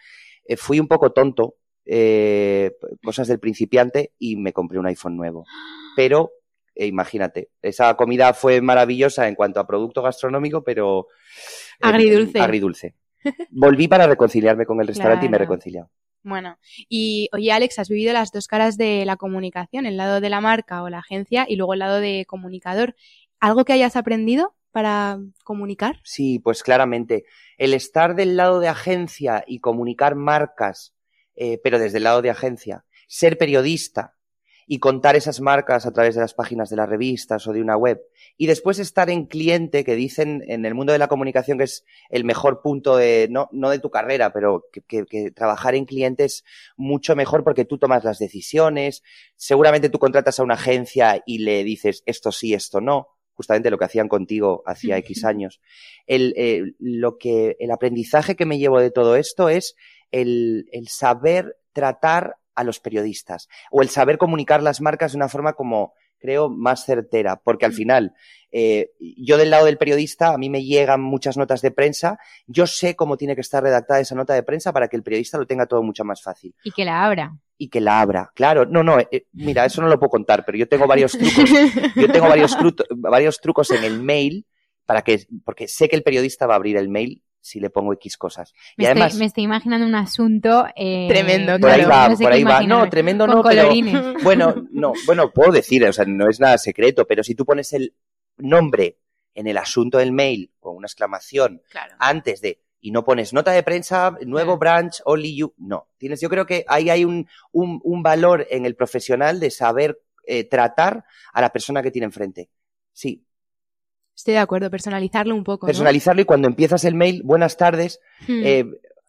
Eh, fui un poco tonto, eh, cosas del principiante y me compré un iPhone nuevo. Pero eh, imagínate, esa comida fue maravillosa en cuanto a producto gastronómico, pero eh, Agridulce. agridulce. Volví para reconciliarme con el restaurante y me he reconciliado. Bueno, y oye Alex, has vivido las dos caras de la comunicación, el lado de la marca o la agencia y luego el lado de comunicador. ¿Algo que hayas aprendido para comunicar? Sí, pues claramente. El estar del lado de agencia y comunicar marcas, eh, pero desde el lado de agencia, ser periodista y contar esas marcas a través de las páginas de las revistas o de una web, y después estar en cliente, que dicen en el mundo de la comunicación que es el mejor punto de, no, no de tu carrera, pero que, que, que trabajar en cliente es mucho mejor porque tú tomas las decisiones, seguramente tú contratas a una agencia y le dices esto sí, esto no, justamente lo que hacían contigo hacía X años. El, eh, lo que, el aprendizaje que me llevo de todo esto es el, el saber tratar a los periodistas o el saber comunicar las marcas de una forma como creo más certera, porque al final eh, yo del lado del periodista a mí me llegan muchas notas de prensa, yo sé cómo tiene que estar redactada esa nota de prensa para que el periodista lo tenga todo mucho más fácil Y que la abra. y que la abra. Claro, no, no, eh, mira, eso no lo puedo contar, pero yo tengo varios trucos yo tengo varios, varios trucos en el mail para que, porque sé que el periodista va a abrir el mail si le pongo X cosas. Me, y además, estoy, me estoy imaginando un asunto. eh, Tremendo, por ahí va, no sé por ahí va. No, tremendo Con no, pero bueno, no, bueno, puedo decir, o sea, no es nada secreto, pero si tú pones el nombre en el asunto del mail con una exclamación Claro. antes de y no pones nota de prensa, nuevo branch, only you. No. Tienes, yo creo que ahí hay un, un, un valor en el profesional de saber eh, tratar a la persona que tiene enfrente. Sí, Estoy de acuerdo, personalizarlo un poco. ¿no? personalizarlo y cuando empiezas el mail, buenas tardes, Hmm. eh,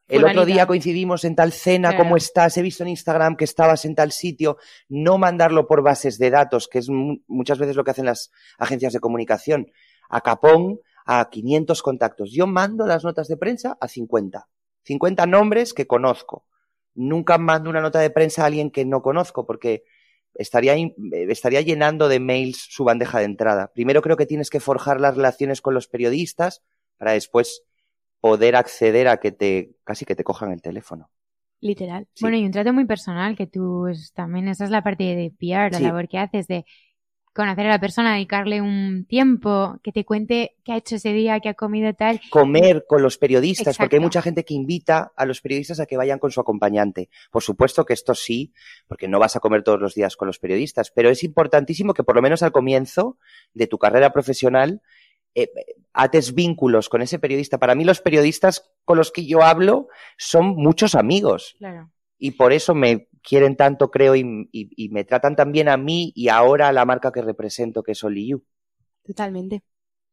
el otro día coincidimos en tal cena, Claro. ¿cómo estás? He visto en Instagram que estabas en tal sitio. No mandarlo por bases de datos, que es mu- muchas veces lo que hacen las agencias de comunicación. A capón, a 500 contactos. Yo mando las notas de prensa a 50. 50 nombres que conozco. Nunca mando una nota de prensa a alguien que no conozco porque estaría, eh, estaría llenando de mails su bandeja de entrada. Primero creo que tienes que forjar las relaciones con los periodistas para después poder acceder a que te, casi que te cojan el teléfono. Literal. Sí. Bueno, y un trato muy personal, que tú es- también, esa es la parte de PR, la Sí. labor que haces de conocer a la persona, dedicarle un tiempo, que te cuente qué ha hecho ese día, qué ha comido tal. Comer con los periodistas, porque hay mucha gente que invita a los periodistas a que vayan con su acompañante. Por supuesto que esto sí, porque no vas a comer todos los días con los periodistas, pero es importantísimo que por lo menos al comienzo de tu carrera profesional eh, ates vínculos con ese periodista. Para mí los periodistas con los que yo hablo son muchos amigos. Claro. Y por eso me quieren tanto, creo, y, y- y me tratan tan bien a mí y ahora a la marca que represento, que es You. Totalmente.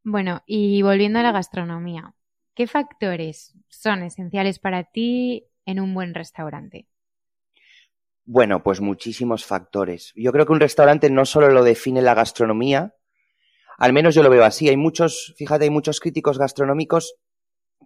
Bueno, y volviendo a la gastronomía, ¿qué factores son esenciales para ti en un buen restaurante? Bueno, pues muchísimos factores. Yo creo que un restaurante no solo lo define la gastronomía, Al menos yo lo veo así. Hay muchos, fíjate, hay muchos críticos gastronómicos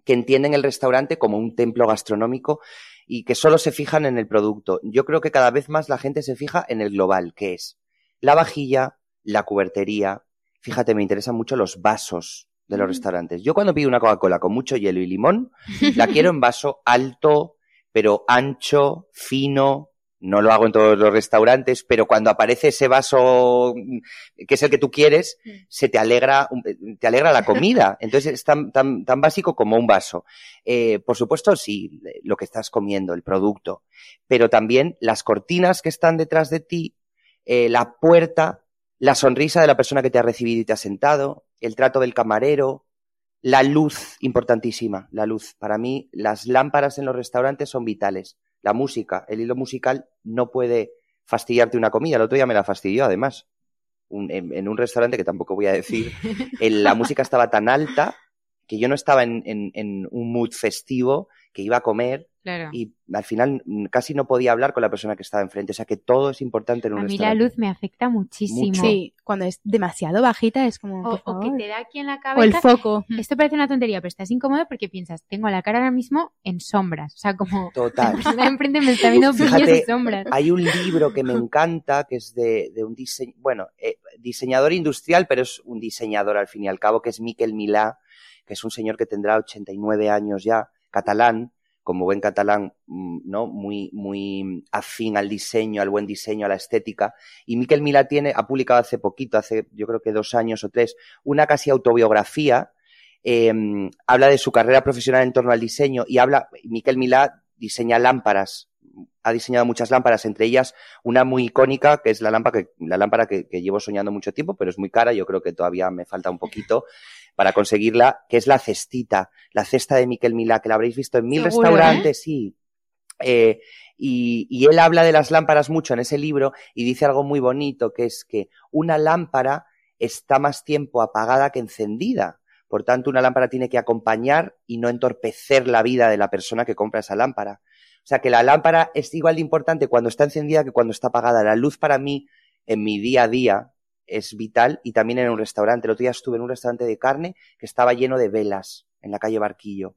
que entienden el restaurante como un templo gastronómico y que solo se fijan en el producto. Yo creo que cada vez más la gente se fija en el global, que es la vajilla, la cubertería. Fíjate, me interesan mucho los vasos de los restaurantes. Yo cuando pido una Coca-Cola con mucho hielo y limón, la quiero en vaso alto, pero ancho, fino, no lo hago en todos los restaurantes, pero cuando aparece ese vaso mm, que es el que tú quieres, mm. se te alegra, te alegra la comida. Entonces es tan, tan, tan básico como un vaso. Eh, por supuesto, sí, lo que estás comiendo, el producto, pero también las cortinas que están detrás de ti, eh, la puerta, la sonrisa de la persona que te ha recibido y te ha sentado, el trato del camarero, la luz, importantísima, la luz. Para mí, las lámparas en los restaurantes son vitales la música, el hilo musical no puede fastidiarte una comida. El otro día me la fastidió, además. en, un restaurante que tampoco voy a decir, la música estaba tan alta que yo no estaba en, en, un mood festivo, que iba a comer y al final casi no podía hablar con la persona que estaba enfrente. O sea que todo es importante en un A mí la luz me afecta muchísimo. Sí, cuando es demasiado bajita es como. O, que te da aquí en la cabeza. O el foco. Esto parece una tontería, pero estás incómodo porque piensas, tengo la cara ahora mismo en sombras. O sea, como. Total. La persona enfrente me está viendo Fíjate, sombras. Hay un libro que me encanta que es de, de un diseño. Bueno, eh, diseñador industrial, pero es un diseñador al fin y al cabo, que es Miquel Milá, que es un señor que tendrá 89 años ya, catalán como buen catalán, mm, ¿no? Muy, muy afín al diseño, al buen diseño, a la estética. Y Miquel Milá tiene, ha publicado hace poquito, hace yo creo que dos años o tres, una casi autobiografía. Em, habla de su carrera profesional en torno al diseño y habla, Miquel Milá diseña lámparas, ha diseñado muchas lámparas, entre ellas una muy icónica, que es la lámpara que, llevo soñando mucho tiempo, pero es muy cara, yo creo que todavía me falta un poquito, para conseguirla, que es la cestita, la cesta de Miquel Milá, que la habréis visto en mil restaurantes, ¿eh? sí. Eh, y, y, él habla de las lámparas mucho en ese libro y dice algo muy bonito, que es que una lámpara está más tiempo apagada que encendida. Por tanto, una lámpara tiene que acompañar y no entorpecer la vida de la persona que compra esa lámpara. O sea que la lámpara es igual de importante cuando está encendida que cuando está apagada. La luz para mí, en mi día a día, es vital y también en un restaurante. El otro día estuve en un restaurante de carne que estaba lleno de velas en la calle Barquillo.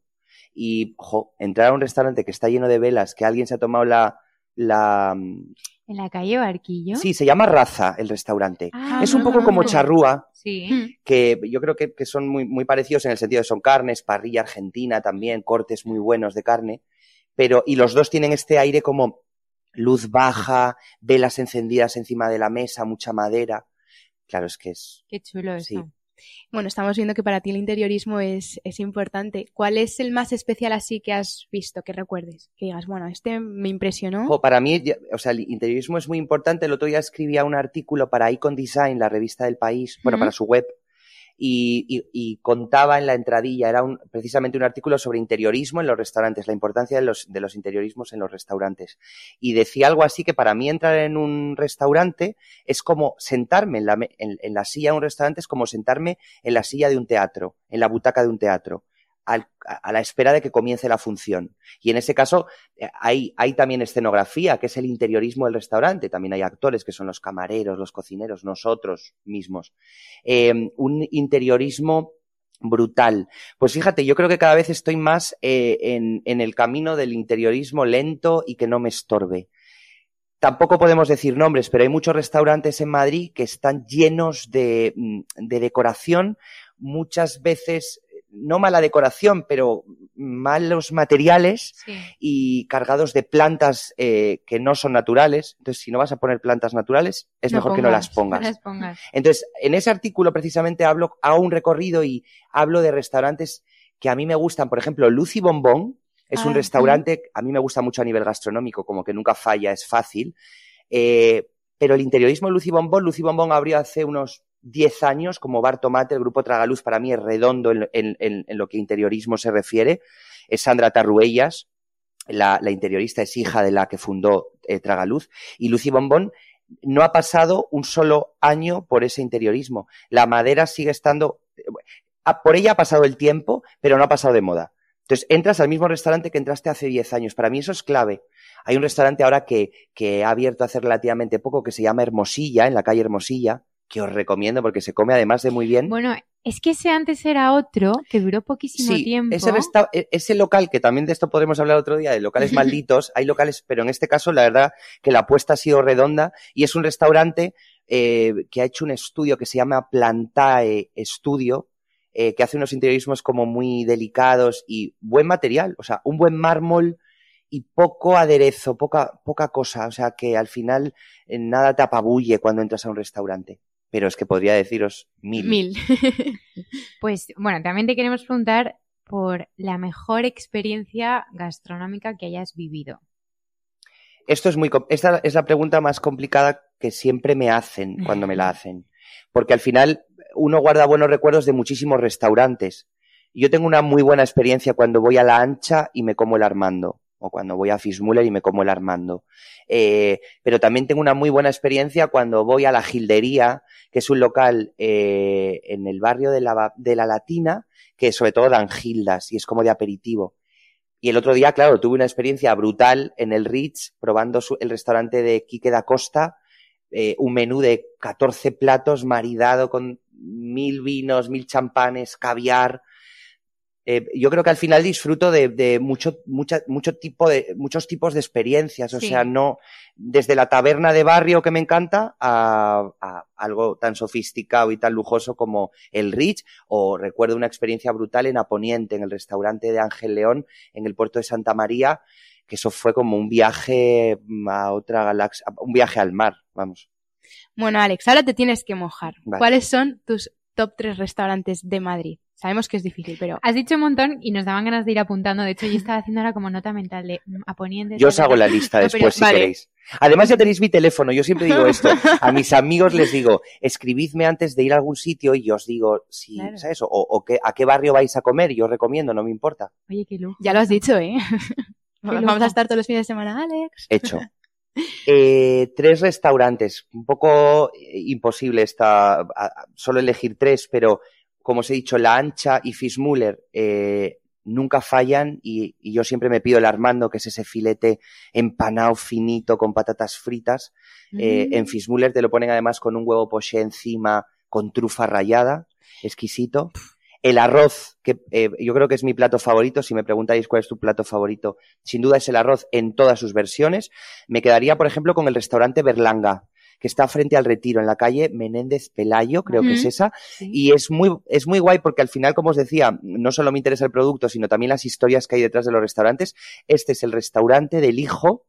Y, ojo, entrar a un restaurante que está lleno de velas, que alguien se ha tomado la, la... Mm, ¿En la calle Barquillo? Sí, se llama Raza el restaurante. Ah, es un poco como Charrúa, sí. que yo creo que, que, son muy, muy parecidos en el sentido de son carnes, parrilla argentina también, cortes muy buenos de carne, pero y los dos tienen este aire como luz baja, velas encendidas encima de la mesa, mucha madera. Claro, es que es. Qué chulo eso. Bueno, estamos viendo que para ti el interiorismo es, es, importante. ¿Cuál es el más especial así que has visto, que recuerdes? Que digas, bueno, este me impresionó. para mí, o sea, el interiorismo es muy importante. El otro día escribía un artículo para Icon Design, la revista del país, bueno, para su web, y, contaba en la entradilla, era un, precisamente un artículo sobre interiorismo en los restaurantes, la importancia de los, de los interiorismos en los restaurantes. Y decía algo así que para mí entrar en un restaurante es como sentarme en la, en la silla de un restaurante, es como sentarme en la silla de un teatro, en la butaca de un teatro a la espera de que comience la función. Y en ese caso eh, hay, también escenografía, que es el interiorismo del restaurante. También hay actores, que son los camareros, los cocineros, nosotros mismos. Em, un interiorismo brutal. Pues fíjate, yo creo que cada vez estoy más eh, en, el camino del interiorismo lento y que no me estorbe. Tampoco podemos decir nombres, pero hay muchos restaurantes en Madrid que están llenos de, mm, de decoración, muchas veces no mala decoración, pero malos materiales y cargados de plantas eh, que no son naturales. Entonces, si no vas a poner plantas naturales, es mejor que no las pongas. Entonces, en ese artículo precisamente hablo, hago un recorrido y hablo de restaurantes que a mí me gustan. Por ejemplo, Lucy Bombón es un ah, restaurante, a mí me gusta mucho a nivel gastronómico, como que nunca falla, es fácil. Eh, pero el interiorismo de Lucy Bombón, Lucy Bombón abrió hace unos 10 años como Bar Tomate, el grupo Tragaluz para mí es redondo en, lo que interiorismo se refiere. Es Sandra Tarruellas, la, interiorista es hija de la que fundó eh, Tragaluz. Y Lucy Bombón no ha pasado un solo año por ese interiorismo. La madera sigue estando, eh, por ella ha pasado el tiempo, pero no ha pasado de moda. Entonces, entras al mismo restaurante que entraste hace 10 años. Para mí eso es clave. Hay un restaurante ahora que, que ha abierto hace relativamente poco que se llama Hermosilla, en la calle Hermosilla, que os recomiendo porque se come además de muy bien. Bueno, es que ese antes era otro que duró poquísimo Sí, tiempo. ese, resta- ese local, que también de esto podremos hablar otro día, de locales malditos, hay locales, pero en este caso la verdad que la apuesta ha sido redonda y es un restaurante eh, que ha hecho un estudio que se llama Plantae Studio, eh, que hace unos interiorismos como muy delicados y buen material, o sea, un buen mármol y poco aderezo, poca, poca cosa, o sea, que al final eh, nada te apabulle cuando entras a un restaurante. Pero es que podría deciros mil. Mil. Pues bueno, también te queremos preguntar por la mejor experiencia gastronómica que hayas vivido. Esto es muy, com- esta es la pregunta más complicada que siempre me hacen cuando me la hacen. Porque al final uno guarda buenos recuerdos de muchísimos restaurantes. Yo tengo una muy buena experiencia cuando voy a La Ancha y me como el Armando. O cuando voy a Fismuller y me como el Armando. Eh, pero también tengo una muy buena experiencia cuando voy a La Gildería, que es un local eh, en el barrio de la, de la Latina, que sobre todo dan gildas y es como de aperitivo. Y el otro día, claro, tuve una experiencia brutal en el Ritz, probando el restaurante de Quique da Costa, eh, un menú de 14 platos maridado con mil vinos, mil champanes, caviar. Eh, yo creo que al final disfruto de, de mucho, mucha, mucho tipo de, muchos tipos de experiencias. O Sí. sea, no desde la taberna de barrio que me encanta a, a algo tan sofisticado y tan lujoso como el Ritz. O recuerdo una experiencia brutal en Aponiente, en el restaurante de Ángel León, en el puerto de Santa María, que eso fue como un viaje a otra galaxia, un viaje al mar, vamos. Bueno, Alex, ahora te tienes que mojar. Vale. ¿Cuáles son tus top tres restaurantes de Madrid? Sabemos que es difícil, pero Has dicho un montón y nos daban ganas de ir apuntando. De hecho, yo estaba haciendo ahora como nota mental de mm, a. Yo os hago la lista No, después pero- si vale. queréis. Además ya tenéis mi teléfono, yo siempre digo esto. A mis amigos les digo, escribidme antes de ir a algún sitio y yo os digo si, Claro. ¿sabes? O, o qué, a qué barrio vais a comer, yo os recomiendo, no me importa. Oye, qué lujo. ya lo has dicho, ¿eh? Vamos a estar todos los fines de semana, Alex. Hecho. Eh, tres restaurantes, un poco eh, imposible esta, solo elegir tres, pero como os he dicho, La Ancha y Fismuller eh, nunca fallan y, y yo siempre me pido el Armando, que es ese filete empanado finito con patatas fritas. Eh, en Fismuller te lo ponen además con un huevo poché encima, con trufa rallada, exquisito. El arroz, que eh, yo creo que es mi plato favorito, si me preguntáis cuál es tu plato favorito, sin duda es el arroz en todas sus versiones. Me quedaría, por ejemplo, con el restaurante Berlanga, que está frente al retiro, en la calle Menéndez Pelayo, creo que es esa, Sí. y es muy, es muy guay porque al final, como os decía, no solo me interesa el producto, sino también las historias que hay detrás de los restaurantes. Este es el restaurante del hijo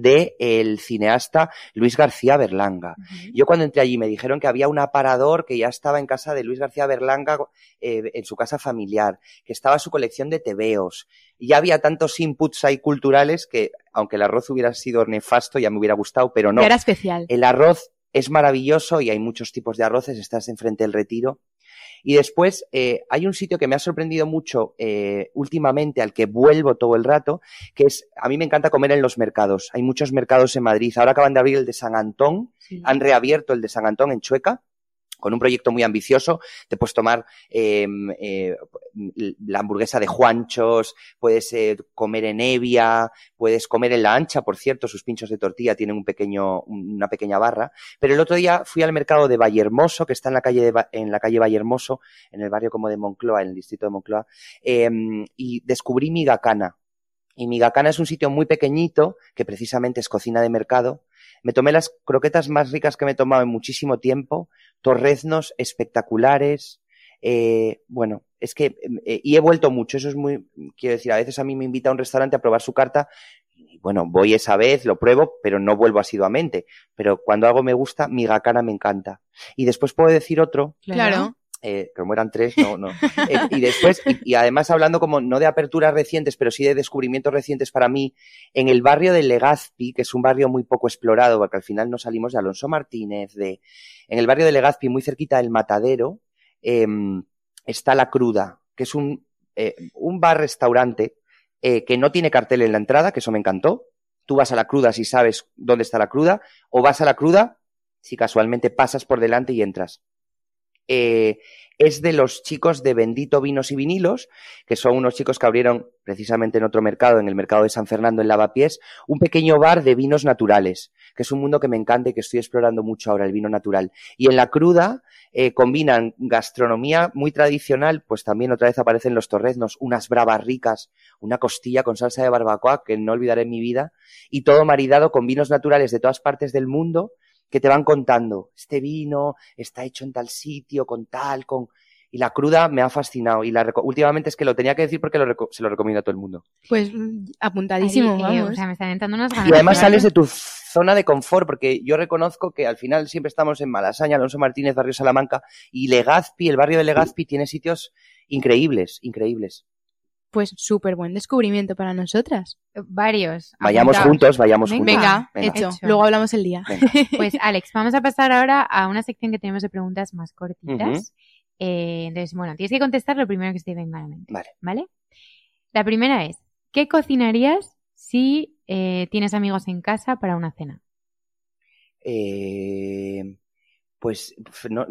de el cineasta Luis García Berlanga. Yo cuando entré allí me dijeron que había un aparador que ya estaba en casa de Luis García Berlanga, eh, en su casa familiar, que estaba su colección de tebeos. Y ya había tantos inputs ahí culturales que, aunque el arroz hubiera sido nefasto, ya me hubiera gustado, pero no. Era especial. El arroz es maravilloso y hay muchos tipos de arroces, estás enfrente del retiro. Y después eh, hay un sitio que me ha sorprendido mucho eh, últimamente, al que vuelvo todo el rato, que es, a mí me encanta comer en los mercados. Hay muchos mercados en Madrid. Ahora acaban de abrir el de San Antón, Sí. han reabierto el de San Antón en Chueca con un proyecto muy ambicioso. Te puedes tomar eh, eh, la hamburguesa de Juanchos, puedes eh, comer en Evia, puedes comer en la ancha, por cierto, sus pinchos de tortilla tienen una pequeña barra. Pero el otro día fui al mercado de Vallehermoso, que está en la calle de, en la calle Vallehermoso, en el barrio como de Moncloa, en el distrito de Moncloa, eh, y descubrí Migacana. Y Migacana es un sitio muy pequeñito, que precisamente es cocina de mercado. Me tomé las croquetas más ricas que me he tomado en muchísimo tiempo, torreznos espectaculares. eh, bueno, es que, eh, y he vuelto mucho, eso es muy, quiero decir, a veces a mí me invita a un restaurante a probar su carta, y bueno, voy esa vez, lo pruebo, pero no vuelvo asiduamente. Pero cuando algo me gusta, Migacana me encanta. Y después puedo decir otro, Claro. Eh, como eran tres, no, no. Eh, y después, y, además hablando como no de aperturas recientes, pero sí de descubrimientos recientes para mí, en el barrio de Legazpi, que es un barrio muy poco explorado, porque al final no salimos de Alonso Martínez, de, en el barrio de Legazpi, muy cerquita del Matadero, em, está La Cruda, que es un, eh, un bar-restaurante eh, que no tiene cartel en la entrada, que eso me encantó. Tú vas a La Cruda si sabes dónde está La Cruda, o vas a La Cruda si casualmente pasas por delante y entras eh, es de los chicos de Bendito Vinos y Vinilos, que son unos chicos que abrieron precisamente en otro mercado, en el mercado de San Fernando, en Lavapiés, un pequeño bar de vinos naturales, que es un mundo que me encanta y que estoy explorando mucho ahora, el vino natural. Y en la cruda eh, combinan gastronomía muy tradicional, pues también otra vez aparecen los torreznos, unas bravas ricas, una costilla con salsa de barbacoa que no olvidaré en mi vida, y todo maridado con vinos naturales de todas partes del mundo que te van contando, este vino está hecho en tal sitio, con tal, con... Y la cruda me ha fascinado. Y la últimamente es que lo tenía que decir porque lo se lo recomiendo a todo el mundo. Pues mm, apuntadísimo, Ahí, eh, o sea, me están entrando unas ganas. Y además sales de tu zona de confort, porque yo reconozco que al final siempre estamos en Malasaña, Alonso Martínez, Barrio Salamanca, y Legazpi, el barrio de Legazpi, tiene sitios increíbles, increíbles pues súper buen descubrimiento para nosotras. Varios. Vayamos juntos, vayamos Venga, juntos. Venga, hecho. Luego hablamos el día. Pues Alex, vamos a pasar ahora a una sección que tenemos de preguntas más cortitas. Eh, entonces, bueno, tienes que contestar lo primero que se te venga a la mente. Vale. ¿Vale? La primera es, ¿qué cocinarías si eh, tienes amigos en casa para una cena? Eh, pues no,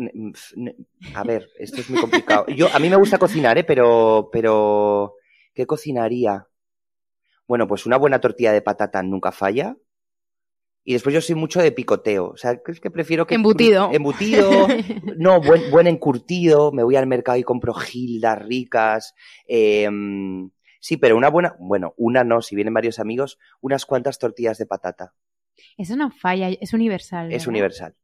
a ver, esto es muy complicado. Yo a mí me gusta cocinar, ¿eh? pero pero ¿Qué cocinaría? Bueno, pues una buena tortilla de patata nunca falla. Y después yo soy mucho de picoteo. O sea, es que prefiero que... Embutido. Embutido. no, buen, buen encurtido. Me voy al mercado y compro gildas ricas. Em, sí, pero una buena... Bueno, una no, si vienen varios amigos, unas cuantas tortillas de patata. Eso no falla, es universal. Es universal.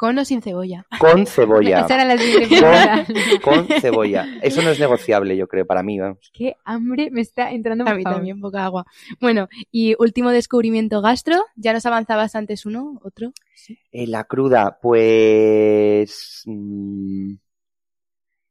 ¿Con o sin cebolla? Con cebolla. Esa era la con, con, cebolla. Eso no es negociable, yo creo, para mí. Vamos. Qué hambre me está entrando. A mí también, poca agua. Bueno, y último descubrimiento gastro. ¿Ya nos avanzabas antes uno, otro? Sí. En la cruda, pues... Mm,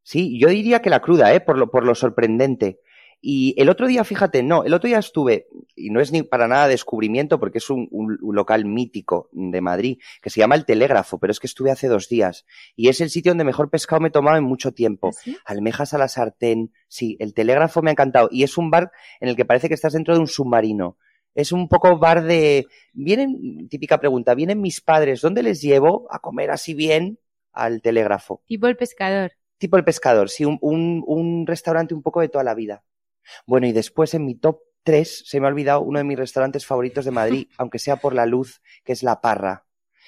sí, yo diría que la cruda, ¿eh? Por lo, por lo sorprendente. Y el otro día, fíjate, no, el otro día estuve, y no es ni para nada descubrimiento porque es un, local mítico de Madrid, que se llama El Telégrafo, pero es que estuve hace dos días. Y es el sitio donde mejor pescado me he tomado en mucho tiempo. ¿Ah, Almejas a la sartén, sí, El Telégrafo me ha encantado. Y es un bar en el que parece que estás dentro de un submarino. Es un poco bar de... Vienen, típica pregunta, vienen mis padres, ¿dónde les llevo a comer así bien al telégrafo? Tipo el pescador. Tipo el pescador, sí, un, un, un restaurante un poco de toda la vida. Bueno, y después en mi top 3 se me ha olvidado uno de mis restaurantes favoritos de Madrid, aunque sea por la luz, que es La Parra,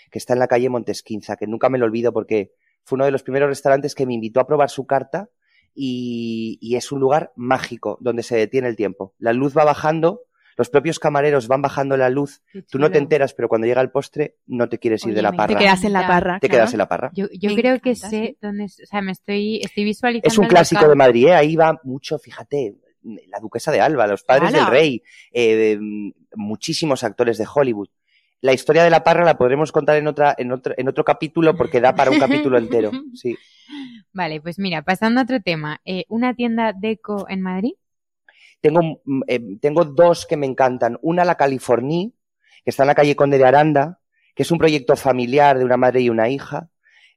que está en la calle Montesquinza, que nunca me lo olvido porque fue uno de los primeros restaurantes que me invitó a probar su carta y, y es un lugar mágico donde se detiene el tiempo. La luz va bajando, los propios camareros van bajando la luz, tú no te enteras, pero cuando llega el postre no te quieres ir de la parra. Te quedas en la parra. Te quedas en la parra. Yo, yo creo que sé dónde, o sea, me estoy, estoy visualizando. Es un clásico de Madrid, ¿eh? ahí va mucho, fíjate, la duquesa de Alba, los padres del rey, eh, muchísimos actores de Hollywood. La historia de la parra la podremos contar en otra, en otro, en otro capítulo porque da para un capítulo entero. Sí. Vale, pues mira, pasando a otro tema. Eh, ¿Una tienda deco en Madrid? Tengo, mm, eh, tengo dos que me encantan. Una, la California, que está en la calle Conde de Aranda, que es un proyecto familiar de una madre y una hija.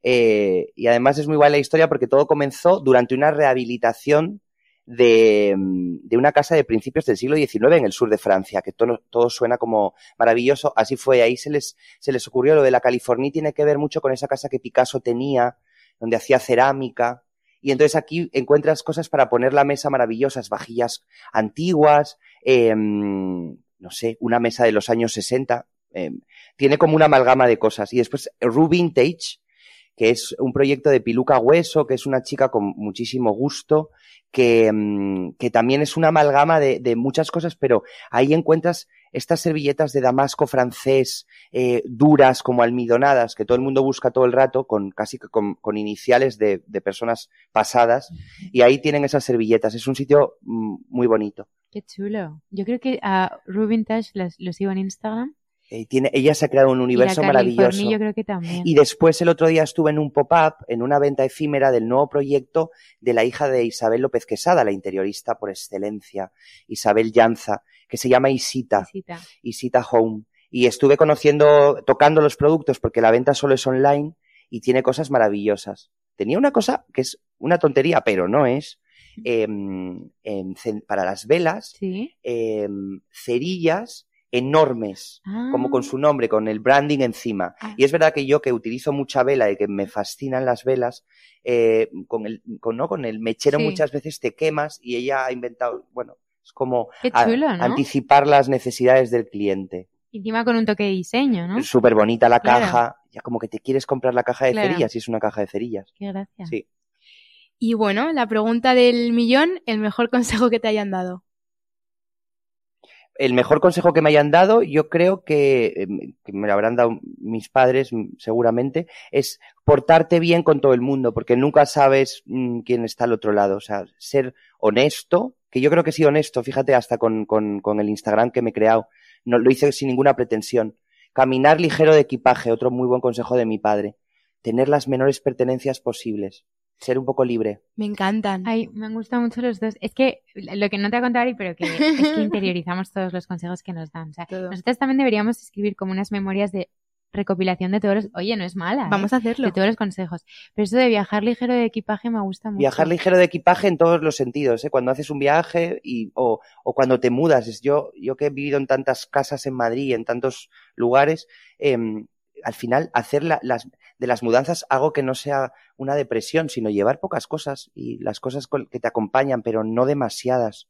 y además es muy buena la historia porque todo comenzó durante una rehabilitación de, de, una casa de principios del siglo XIX en el sur de Francia, que todo, todo suena como maravilloso. Así fue, ahí se les, se les ocurrió lo de la California, tiene que ver mucho con esa casa que Picasso tenía, donde hacía cerámica. Y entonces aquí encuentras cosas para poner la mesa maravillosas, vajillas antiguas, eh, no sé, una mesa de los años 60. Eh, tiene como una amalgama de cosas. Y después Ru Vintage, que es un proyecto de Piluca Hueso, que es una chica con muchísimo gusto, que, mm, que también es una amalgama de, muchas cosas, pero ahí encuentras estas servilletas de damasco francés, eh, duras como almidonadas, que todo el mundo busca todo el rato, con casi con, con iniciales de, de, personas pasadas, y ahí tienen esas servilletas. Es un sitio mm, muy bonito. Qué chulo. Yo creo que a Rubintage los sigo en Instagram eh, tiene, ella se ha creado un universo y maravilloso. Yo creo que también. Y después el otro día estuve en un pop-up, en una venta efímera del nuevo proyecto de la hija de Isabel López Quesada, la interiorista por excelencia, Isabel Llanza, que se llama Isita. Isita. Isita Home. Y estuve conociendo, tocando los productos porque la venta solo es online y tiene cosas maravillosas. Tenía una cosa que es una tontería, pero no es. Eh, para las velas, ¿Sí? eh, cerillas enormes, como con Ah. su nombre, con el branding encima. Ah. Y es verdad que yo que utilizo mucha vela y que me fascinan las velas, eh, con el, con, ¿no? con el mechero Sí. muchas veces te quemas y ella ha inventado, bueno, es como anticipar las necesidades del cliente. Encima con un toque de diseño, ¿no? Súper bonita la Claro. caja, ya como que te quieres comprar la caja de Claro. cerillas y es una caja de cerillas. Qué gracia. Sí. Y bueno, la pregunta del millón, el mejor consejo que te hayan dado. El mejor consejo que me hayan dado, yo creo que, eh, que me lo habrán dado mis padres mm, seguramente, es portarte bien con todo el mundo, porque nunca sabes mm, quién está al otro lado. O sea, ser honesto, que yo creo que he sido honesto, fíjate, hasta con, con, con el Instagram que me he creado. No, lo hice sin ninguna pretensión. Caminar ligero de equipaje, otro muy buen consejo de mi padre. Tener las menores pertenencias posibles. Ser un poco libre. Me encantan. Ay, me han gustado mucho los dos. Es que lo que no te voy a contar Ari, pero que es que interiorizamos todos los consejos que nos dan. O sea, nosotros también deberíamos escribir como unas memorias de recopilación de todos los... Oye, no es mala. ¿eh? Vamos a hacerlo. De todos los consejos. Pero eso de viajar ligero de equipaje me gusta mucho. Viajar ligero de equipaje en todos los sentidos, ¿eh? Cuando haces un viaje y, o, o cuando te mudas. Yo, yo que he vivido en tantas casas en Madrid, en tantos lugares, em, al final hacer la- las, de las mudanzas algo que no sea una depresión, sino llevar pocas cosas y las cosas que te acompañan, pero no demasiadas.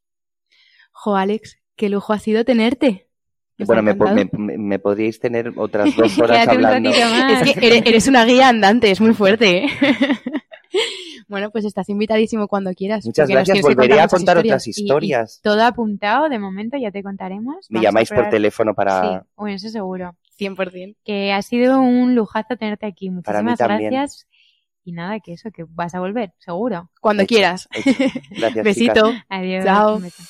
Jo, Alex, qué lujo ha sido tenerte. Bueno, me, me, me- me podríais tener otras dos horas hablando. más. Es que eres, eres una guía andante, es muy fuerte. ¿eh? bueno, pues estás invitadísimo cuando quieras. Muchas gracias. Volveré a contar otras Y- y historias. todo apuntado, de momento ya te contaremos. Me Vamos llamáis por teléfono para... Sí, bueno, eso seguro. 100%. Que ha sido un lujazo tenerte aquí. Muchísimas gracias. Y nada, que eso, que vas a volver, seguro. Cuando Hecho. quieras. Hecho. Gracias, Besito. chicas. Adiós. Chao. un beso.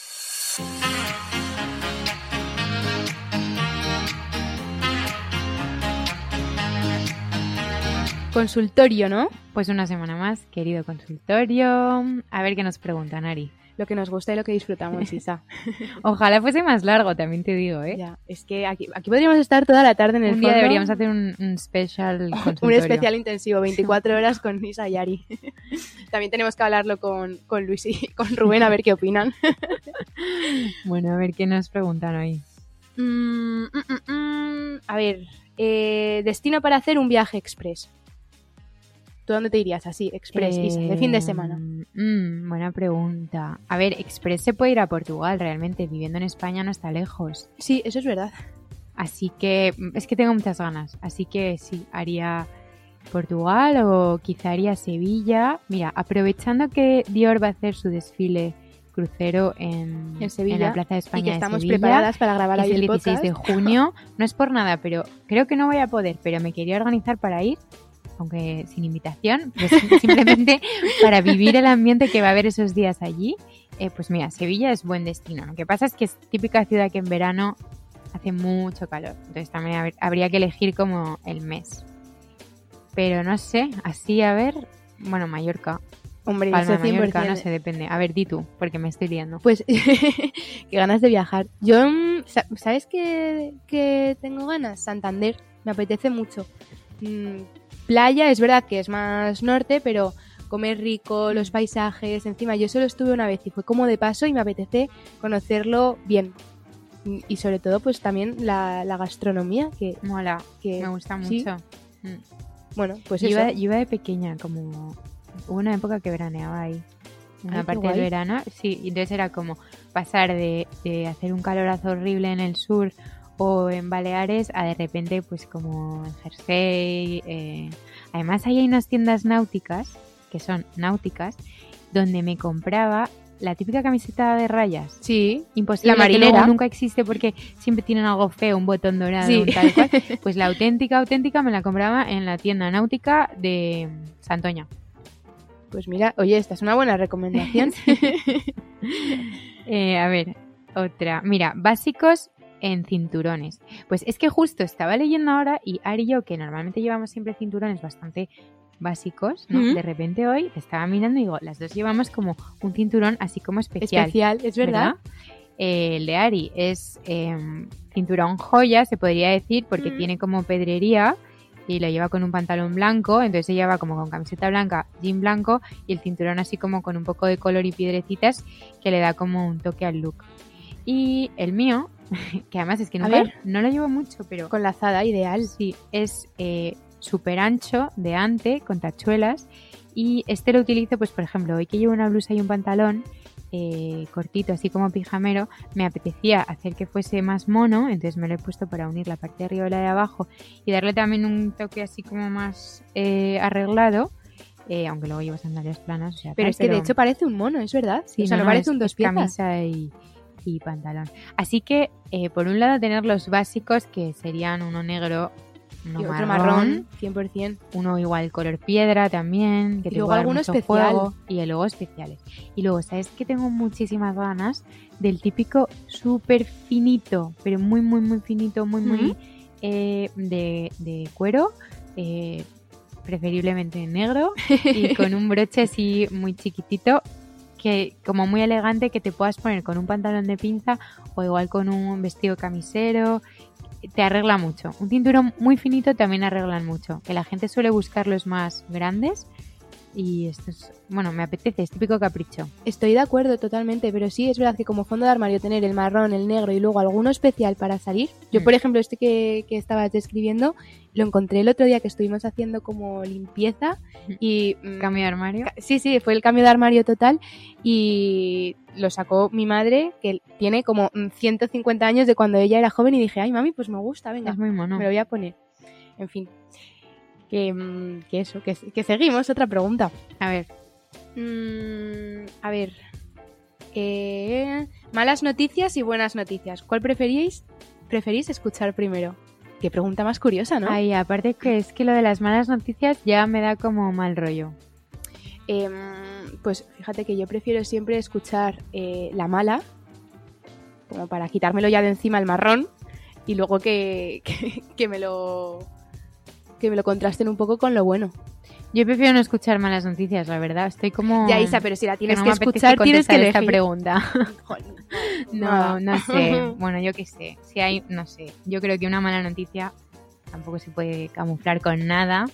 Consultorio, ¿no? Pues una semana más, querido consultorio. A ver qué nos preguntan, Ari. Lo que nos gusta y lo que disfrutamos, Isa. Ojalá fuese más largo, también te digo, ¿eh? Ya, es que aquí, aquí podríamos estar toda la tarde en el Un día fondo. deberíamos hacer un, un special un especial intensivo, 24 horas con Isa y Ari. También tenemos que hablarlo con, con Luis y con Rubén a ver qué opinan. Bueno, a ver qué nos preguntan hoy. Mm, mm, mm, mm. A ver, eh, destino para hacer un viaje express. ¿Tú dónde te irías así, express, Isa, de fin de semana? Eh, mm, buena pregunta. A ver, Express se puede ir a Portugal, realmente. Viviendo en España no está lejos. Sí, eso es verdad. Así que mm, es que tengo muchas ganas. Así que sí, haría Portugal o quizá haría Sevilla. Mira, aprovechando que Dior va a hacer su desfile crucero en, En Sevilla, la Plaza de España y que de estamos Sevilla, preparadas para grabar ahí el el 16 de junio. No es por nada, pero creo que no voy a poder, pero me quería organizar para ir, aunque sin invitación, pues simplemente para vivir el ambiente que va a haber esos días allí. Eh, pues mira, Sevilla es buen destino. Lo que pasa es que es típica ciudad que en verano hace mucho calor. Entonces también hab- habría que elegir como el mes. Pero no sé, así a ver, bueno, Mallorca, Hombre, Palma eso de Mallorca, 100%. no sé, depende. A ver, di tú, porque me estoy liando. Pues qué ganas de viajar. Yo, mm, sa- ¿sabes qué, qué tengo ganas? Santander, me apetece mucho. Mm, playa, es verdad que es más norte, pero comer rico, los paisajes, encima yo solo estuve una vez y fue como de paso y me apetece conocerlo bien. Mm, Y sobre todo, pues también la, la gastronomía, que, Mola, que me gusta sí, mucho. Mm. bueno, pues yo, iba, yo iba de pequeña, como hubo una época que veraneaba ahí. Una Ay, parte del verano, sí, entonces era como pasar de, de hacer un calorazo horrible en el sur o en Baleares a de repente pues como en Jersey. eh. Además ahí hay unas tiendas náuticas, que son náuticas, donde me compraba la típica camiseta de rayas. Sí, Imposible, La marinera. nunca existe porque siempre tienen algo feo, un botón dorado, Sí. un tal cual. Pues la auténtica, auténtica me la compraba en la tienda náutica de Santoña. pues mira, oye, esta es una buena recomendación. Eh, a ver, otra. Mira, básicos en cinturones. Pues es que justo estaba leyendo ahora y Ari y yo, que normalmente llevamos siempre cinturones bastante básicos, ¿no? De repente hoy estaba mirando y digo, las dos llevamos como un cinturón así como especial. Especial, es verdad. Eh, el de Ari es eh, cinturón joya, se podría decir, porque Mm. tiene como pedrería y lo lleva con un pantalón blanco, entonces ella va como con camiseta blanca, jean blanco y el cinturón así como con un poco de color y piedrecitas que le da como un toque al look. Y el mío que además es que A nunca, ver. no lo llevo mucho, pero Con lazada, ideal. sí, es eh, súper ancho de ante, con tachuelas. Y este lo utilizo, pues por ejemplo, hoy que llevo una blusa y un pantalón eh, cortito, así como pijamero, me apetecía hacer que fuese más mono, entonces me lo he puesto para unir la parte de arriba y la de abajo y darle también un toque así como más eh, arreglado, eh, aunque luego llevo sandalias planas. o sea, Pero tal, es que de hecho parece un mono, es verdad. Sí, o sea, no, parece es- un dos piezas. camisa y, y pantalón. Así que, eh, por un lado, tener los básicos, que serían uno negro, uno y otro marrón, marrón, 100%. uno igual color piedra también, que Y luego alguno especial. juego, y luego especiales. Y luego, ¿sabes que tengo muchísimas ganas del típico súper finito, pero muy, muy, muy finito, muy, muy eh, de, de cuero, eh, preferiblemente negro, y con un broche así muy chiquitito, que como muy elegante, que te puedas poner con un pantalón de pinza o igual con un vestido camisero. Te arregla mucho. Un cinturón muy finito también arreglan mucho. Que la gente suele buscar los más grandes. Y esto es, bueno, me apetece, es típico capricho. Estoy de acuerdo totalmente, pero sí es verdad que como fondo de armario tener el marrón, el negro y luego alguno especial para salir. Yo, Mm. por ejemplo, este que, que estabas describiendo, lo encontré el otro día que estuvimos haciendo como limpieza y... mm, Cambio de armario. Sí, sí, fue el cambio de armario total y lo sacó mi madre, que tiene como mm, 150 años de cuando ella era joven y dije, ay mami, pues me gusta, venga, Es muy mono. me lo voy a poner. En fin, que, mm, que eso, que, que seguimos, otra pregunta. A ver, Mm, a ver. Eh, malas noticias y buenas noticias. ¿Cuál preferís, preferís escuchar primero? Qué pregunta más curiosa, ¿no? ay, aparte que es que lo de las malas noticias ya me da como mal rollo. Em, pues fíjate que yo prefiero siempre escuchar eh, la mala, como para quitármelo ya de encima el marrón, y luego que, que, que me lo que me lo contrasten un poco con lo bueno. Yo prefiero no escuchar malas noticias, la verdad. Estoy como... Ya, Isa, pero si la tienes no que, me apetece escuchar, tienes que contestar esta elegir. pregunta. No, nada. no sé. Bueno, yo qué sé. Si hay, no sé. Yo creo que una mala noticia tampoco se puede camuflar con nada.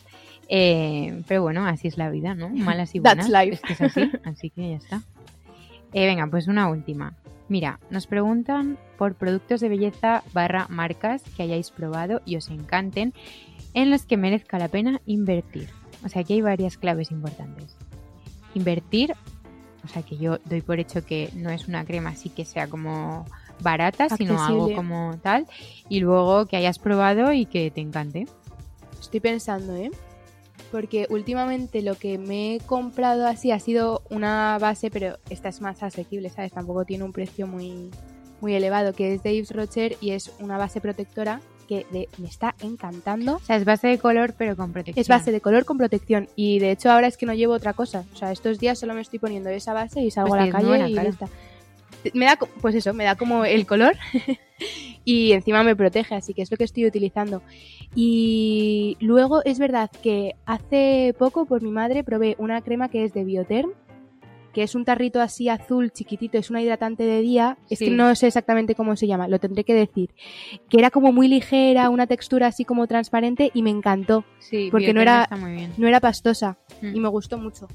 Eh, pero bueno, así es la vida, ¿no? Malas y That's buenas. life. Es que es así, así que ya está. Eh, venga, pues una última. Mira, nos preguntan por productos de belleza barra marcas que hayáis probado y os encanten, en los que merezca la pena invertir. O sea, aquí hay varias claves importantes. Invertir, o sea, que yo doy por hecho que no es una crema así que sea como barata, sino algo como tal. Y luego que hayas probado y que te encante. Estoy pensando, ¿eh? Porque últimamente lo que me he comprado así ha sido una base, pero esta es más asequible, ¿sabes? Tampoco tiene un precio muy, muy elevado, que es de Yves Rocher y es una base protectora que de- me está encantando. O sea, es base de color, pero con protección. Es base de color con protección y de hecho ahora es que no llevo otra cosa. O sea, estos días solo me estoy poniendo esa base y salgo Pues a la calle y lista. Me da, pues eso, me da como el color y encima me protege, así que es lo que estoy utilizando. Y luego es verdad que hace poco por mi madre probé una crema que es de Bioterm, que es un tarrito así azul chiquitito, es una hidratante de día, es que no sé exactamente cómo se llama, lo tendré que decir, que era como muy ligera, una textura así como transparente y me encantó, Sí, porque no era- no era pastosa Mm. y me gustó mucho.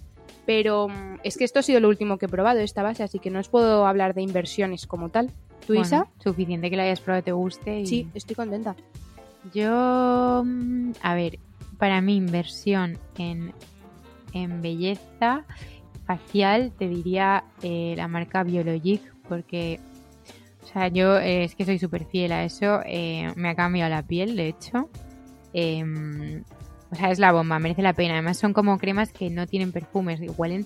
Pero mm, es que esto ha sido lo último que he probado, esta base, así que no os puedo hablar de inversiones como tal. ¿Tú, Bueno, Isa? Suficiente que la hayas probado, te guste. Y... Sí, estoy contenta. Yo, mm, a ver, para mi inversión en, en belleza facial, te diría eh, la marca Biologic, porque, o sea, yo eh, es que soy súper fiel a eso, eh, me ha cambiado la piel, de hecho. Em, o sea, es la bomba, merece la pena. Además, son como cremas que no tienen perfumes, y huelen.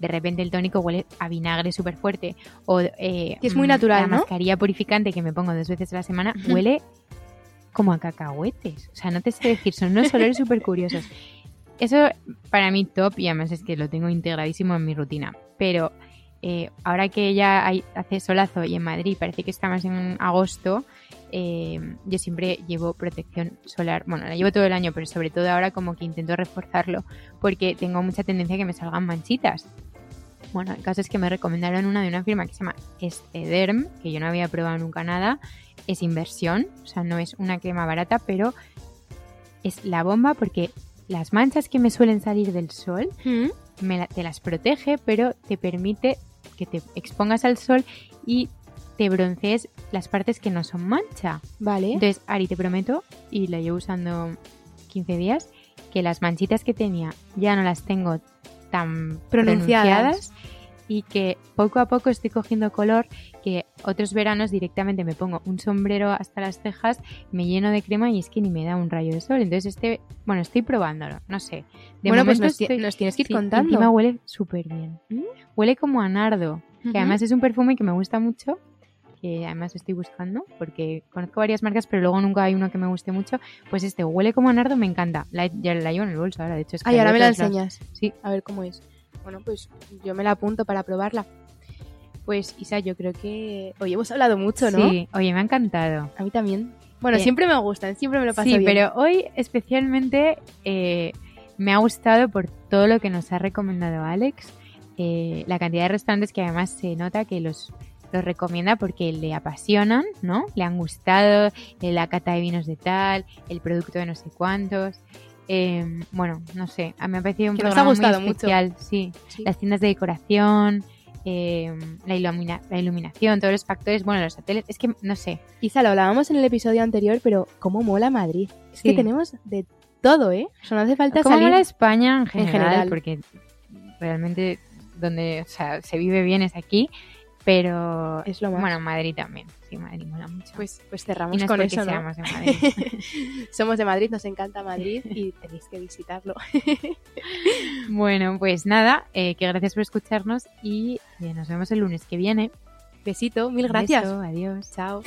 De repente el tónico huele a vinagre súper fuerte. O, eh, Que es muy natural, La ¿no? mascarilla purificante que me pongo dos veces a la semana huele como a cacahuetes. O sea, no te sé decir, son unos olores súper curiosos. Eso para mí top y además es que lo tengo integradísimo en mi rutina. Pero eh, ahora que ya hace solazo y en Madrid parece que estamos en agosto, eh, yo siempre llevo protección solar. Bueno, la llevo todo el año, pero sobre todo ahora como que intento reforzarlo porque tengo mucha tendencia a que me salgan manchitas. Bueno, el caso es que me recomendaron una de una firma que se llama Estederm, que yo no había probado nunca nada. Es inversión, o sea, no es una crema barata, pero es la bomba porque las manchas que me suelen salir del sol me la- te las protege, pero te permite que te expongas al sol y te broncees las partes que no son mancha. Vale. Entonces, Ari, te prometo, y la llevo usando 15 días, que las manchitas que tenía ya no las tengo tan Pronunciadas. pronunciadas y que poco a poco estoy cogiendo color que otros veranos directamente me pongo un sombrero hasta las cejas, me lleno de crema y es que ni me da un rayo de sol. Entonces este, bueno, estoy probándolo, no sé. De bueno, pues nos, ti- estoy- nos tienes que ir sí, contando. Encima huele súper bien. ¿Mm? Huele como a nardo, que además es un perfume que me gusta mucho, que además estoy buscando, porque conozco varias marcas, pero luego nunca hay uno que me guste mucho. Pues este huele como a nardo, me encanta. La, ya la llevo en el bolso ahora, de hecho. Es que Ay, ahora me la enseñas. Sí. A ver cómo es. Bueno, pues yo me la apunto para probarla. Pues Isa, yo creo que hoy hemos hablado mucho, ¿no? Sí, oye, me ha encantado. A mí también. Bueno, Eh, siempre me gustan, siempre me lo paso Sí, bien. pero hoy especialmente eh, me ha gustado por todo lo que nos ha recomendado Alex. eh, la cantidad de restaurantes que además se nota que los, los recomienda porque le apasionan, ¿no? Le han gustado eh, la cata de vinos de tal, el producto de no sé cuántos. Eh, bueno, no sé, a mí me ha parecido un Que nos ha programa gustado muy mucho. especial, sí. Sí. Las tiendas de decoración, eh, la, ilumina- la iluminación, todos los factores, bueno, los hoteles, es que no sé, Isa, lo hablábamos en el episodio anterior, pero cómo mola Madrid. Es que tenemos de todo, ¿eh? O sea, no hace falta ¿Cómo salir. mola España en general? general. Porque realmente donde o sea, se vive bien es aquí, pero Es lo más. bueno, Madrid también. Sí, Madrid mola mucho. Pues, pues y cerramos no es con eso, ¿no? seamos de Madrid. Somos de Madrid, nos encanta Madrid y tenéis que visitarlo. bueno, pues nada, eh, que gracias por escucharnos y eh, nos vemos el lunes que viene. Besito, mil gracias. beso, adiós. Chao.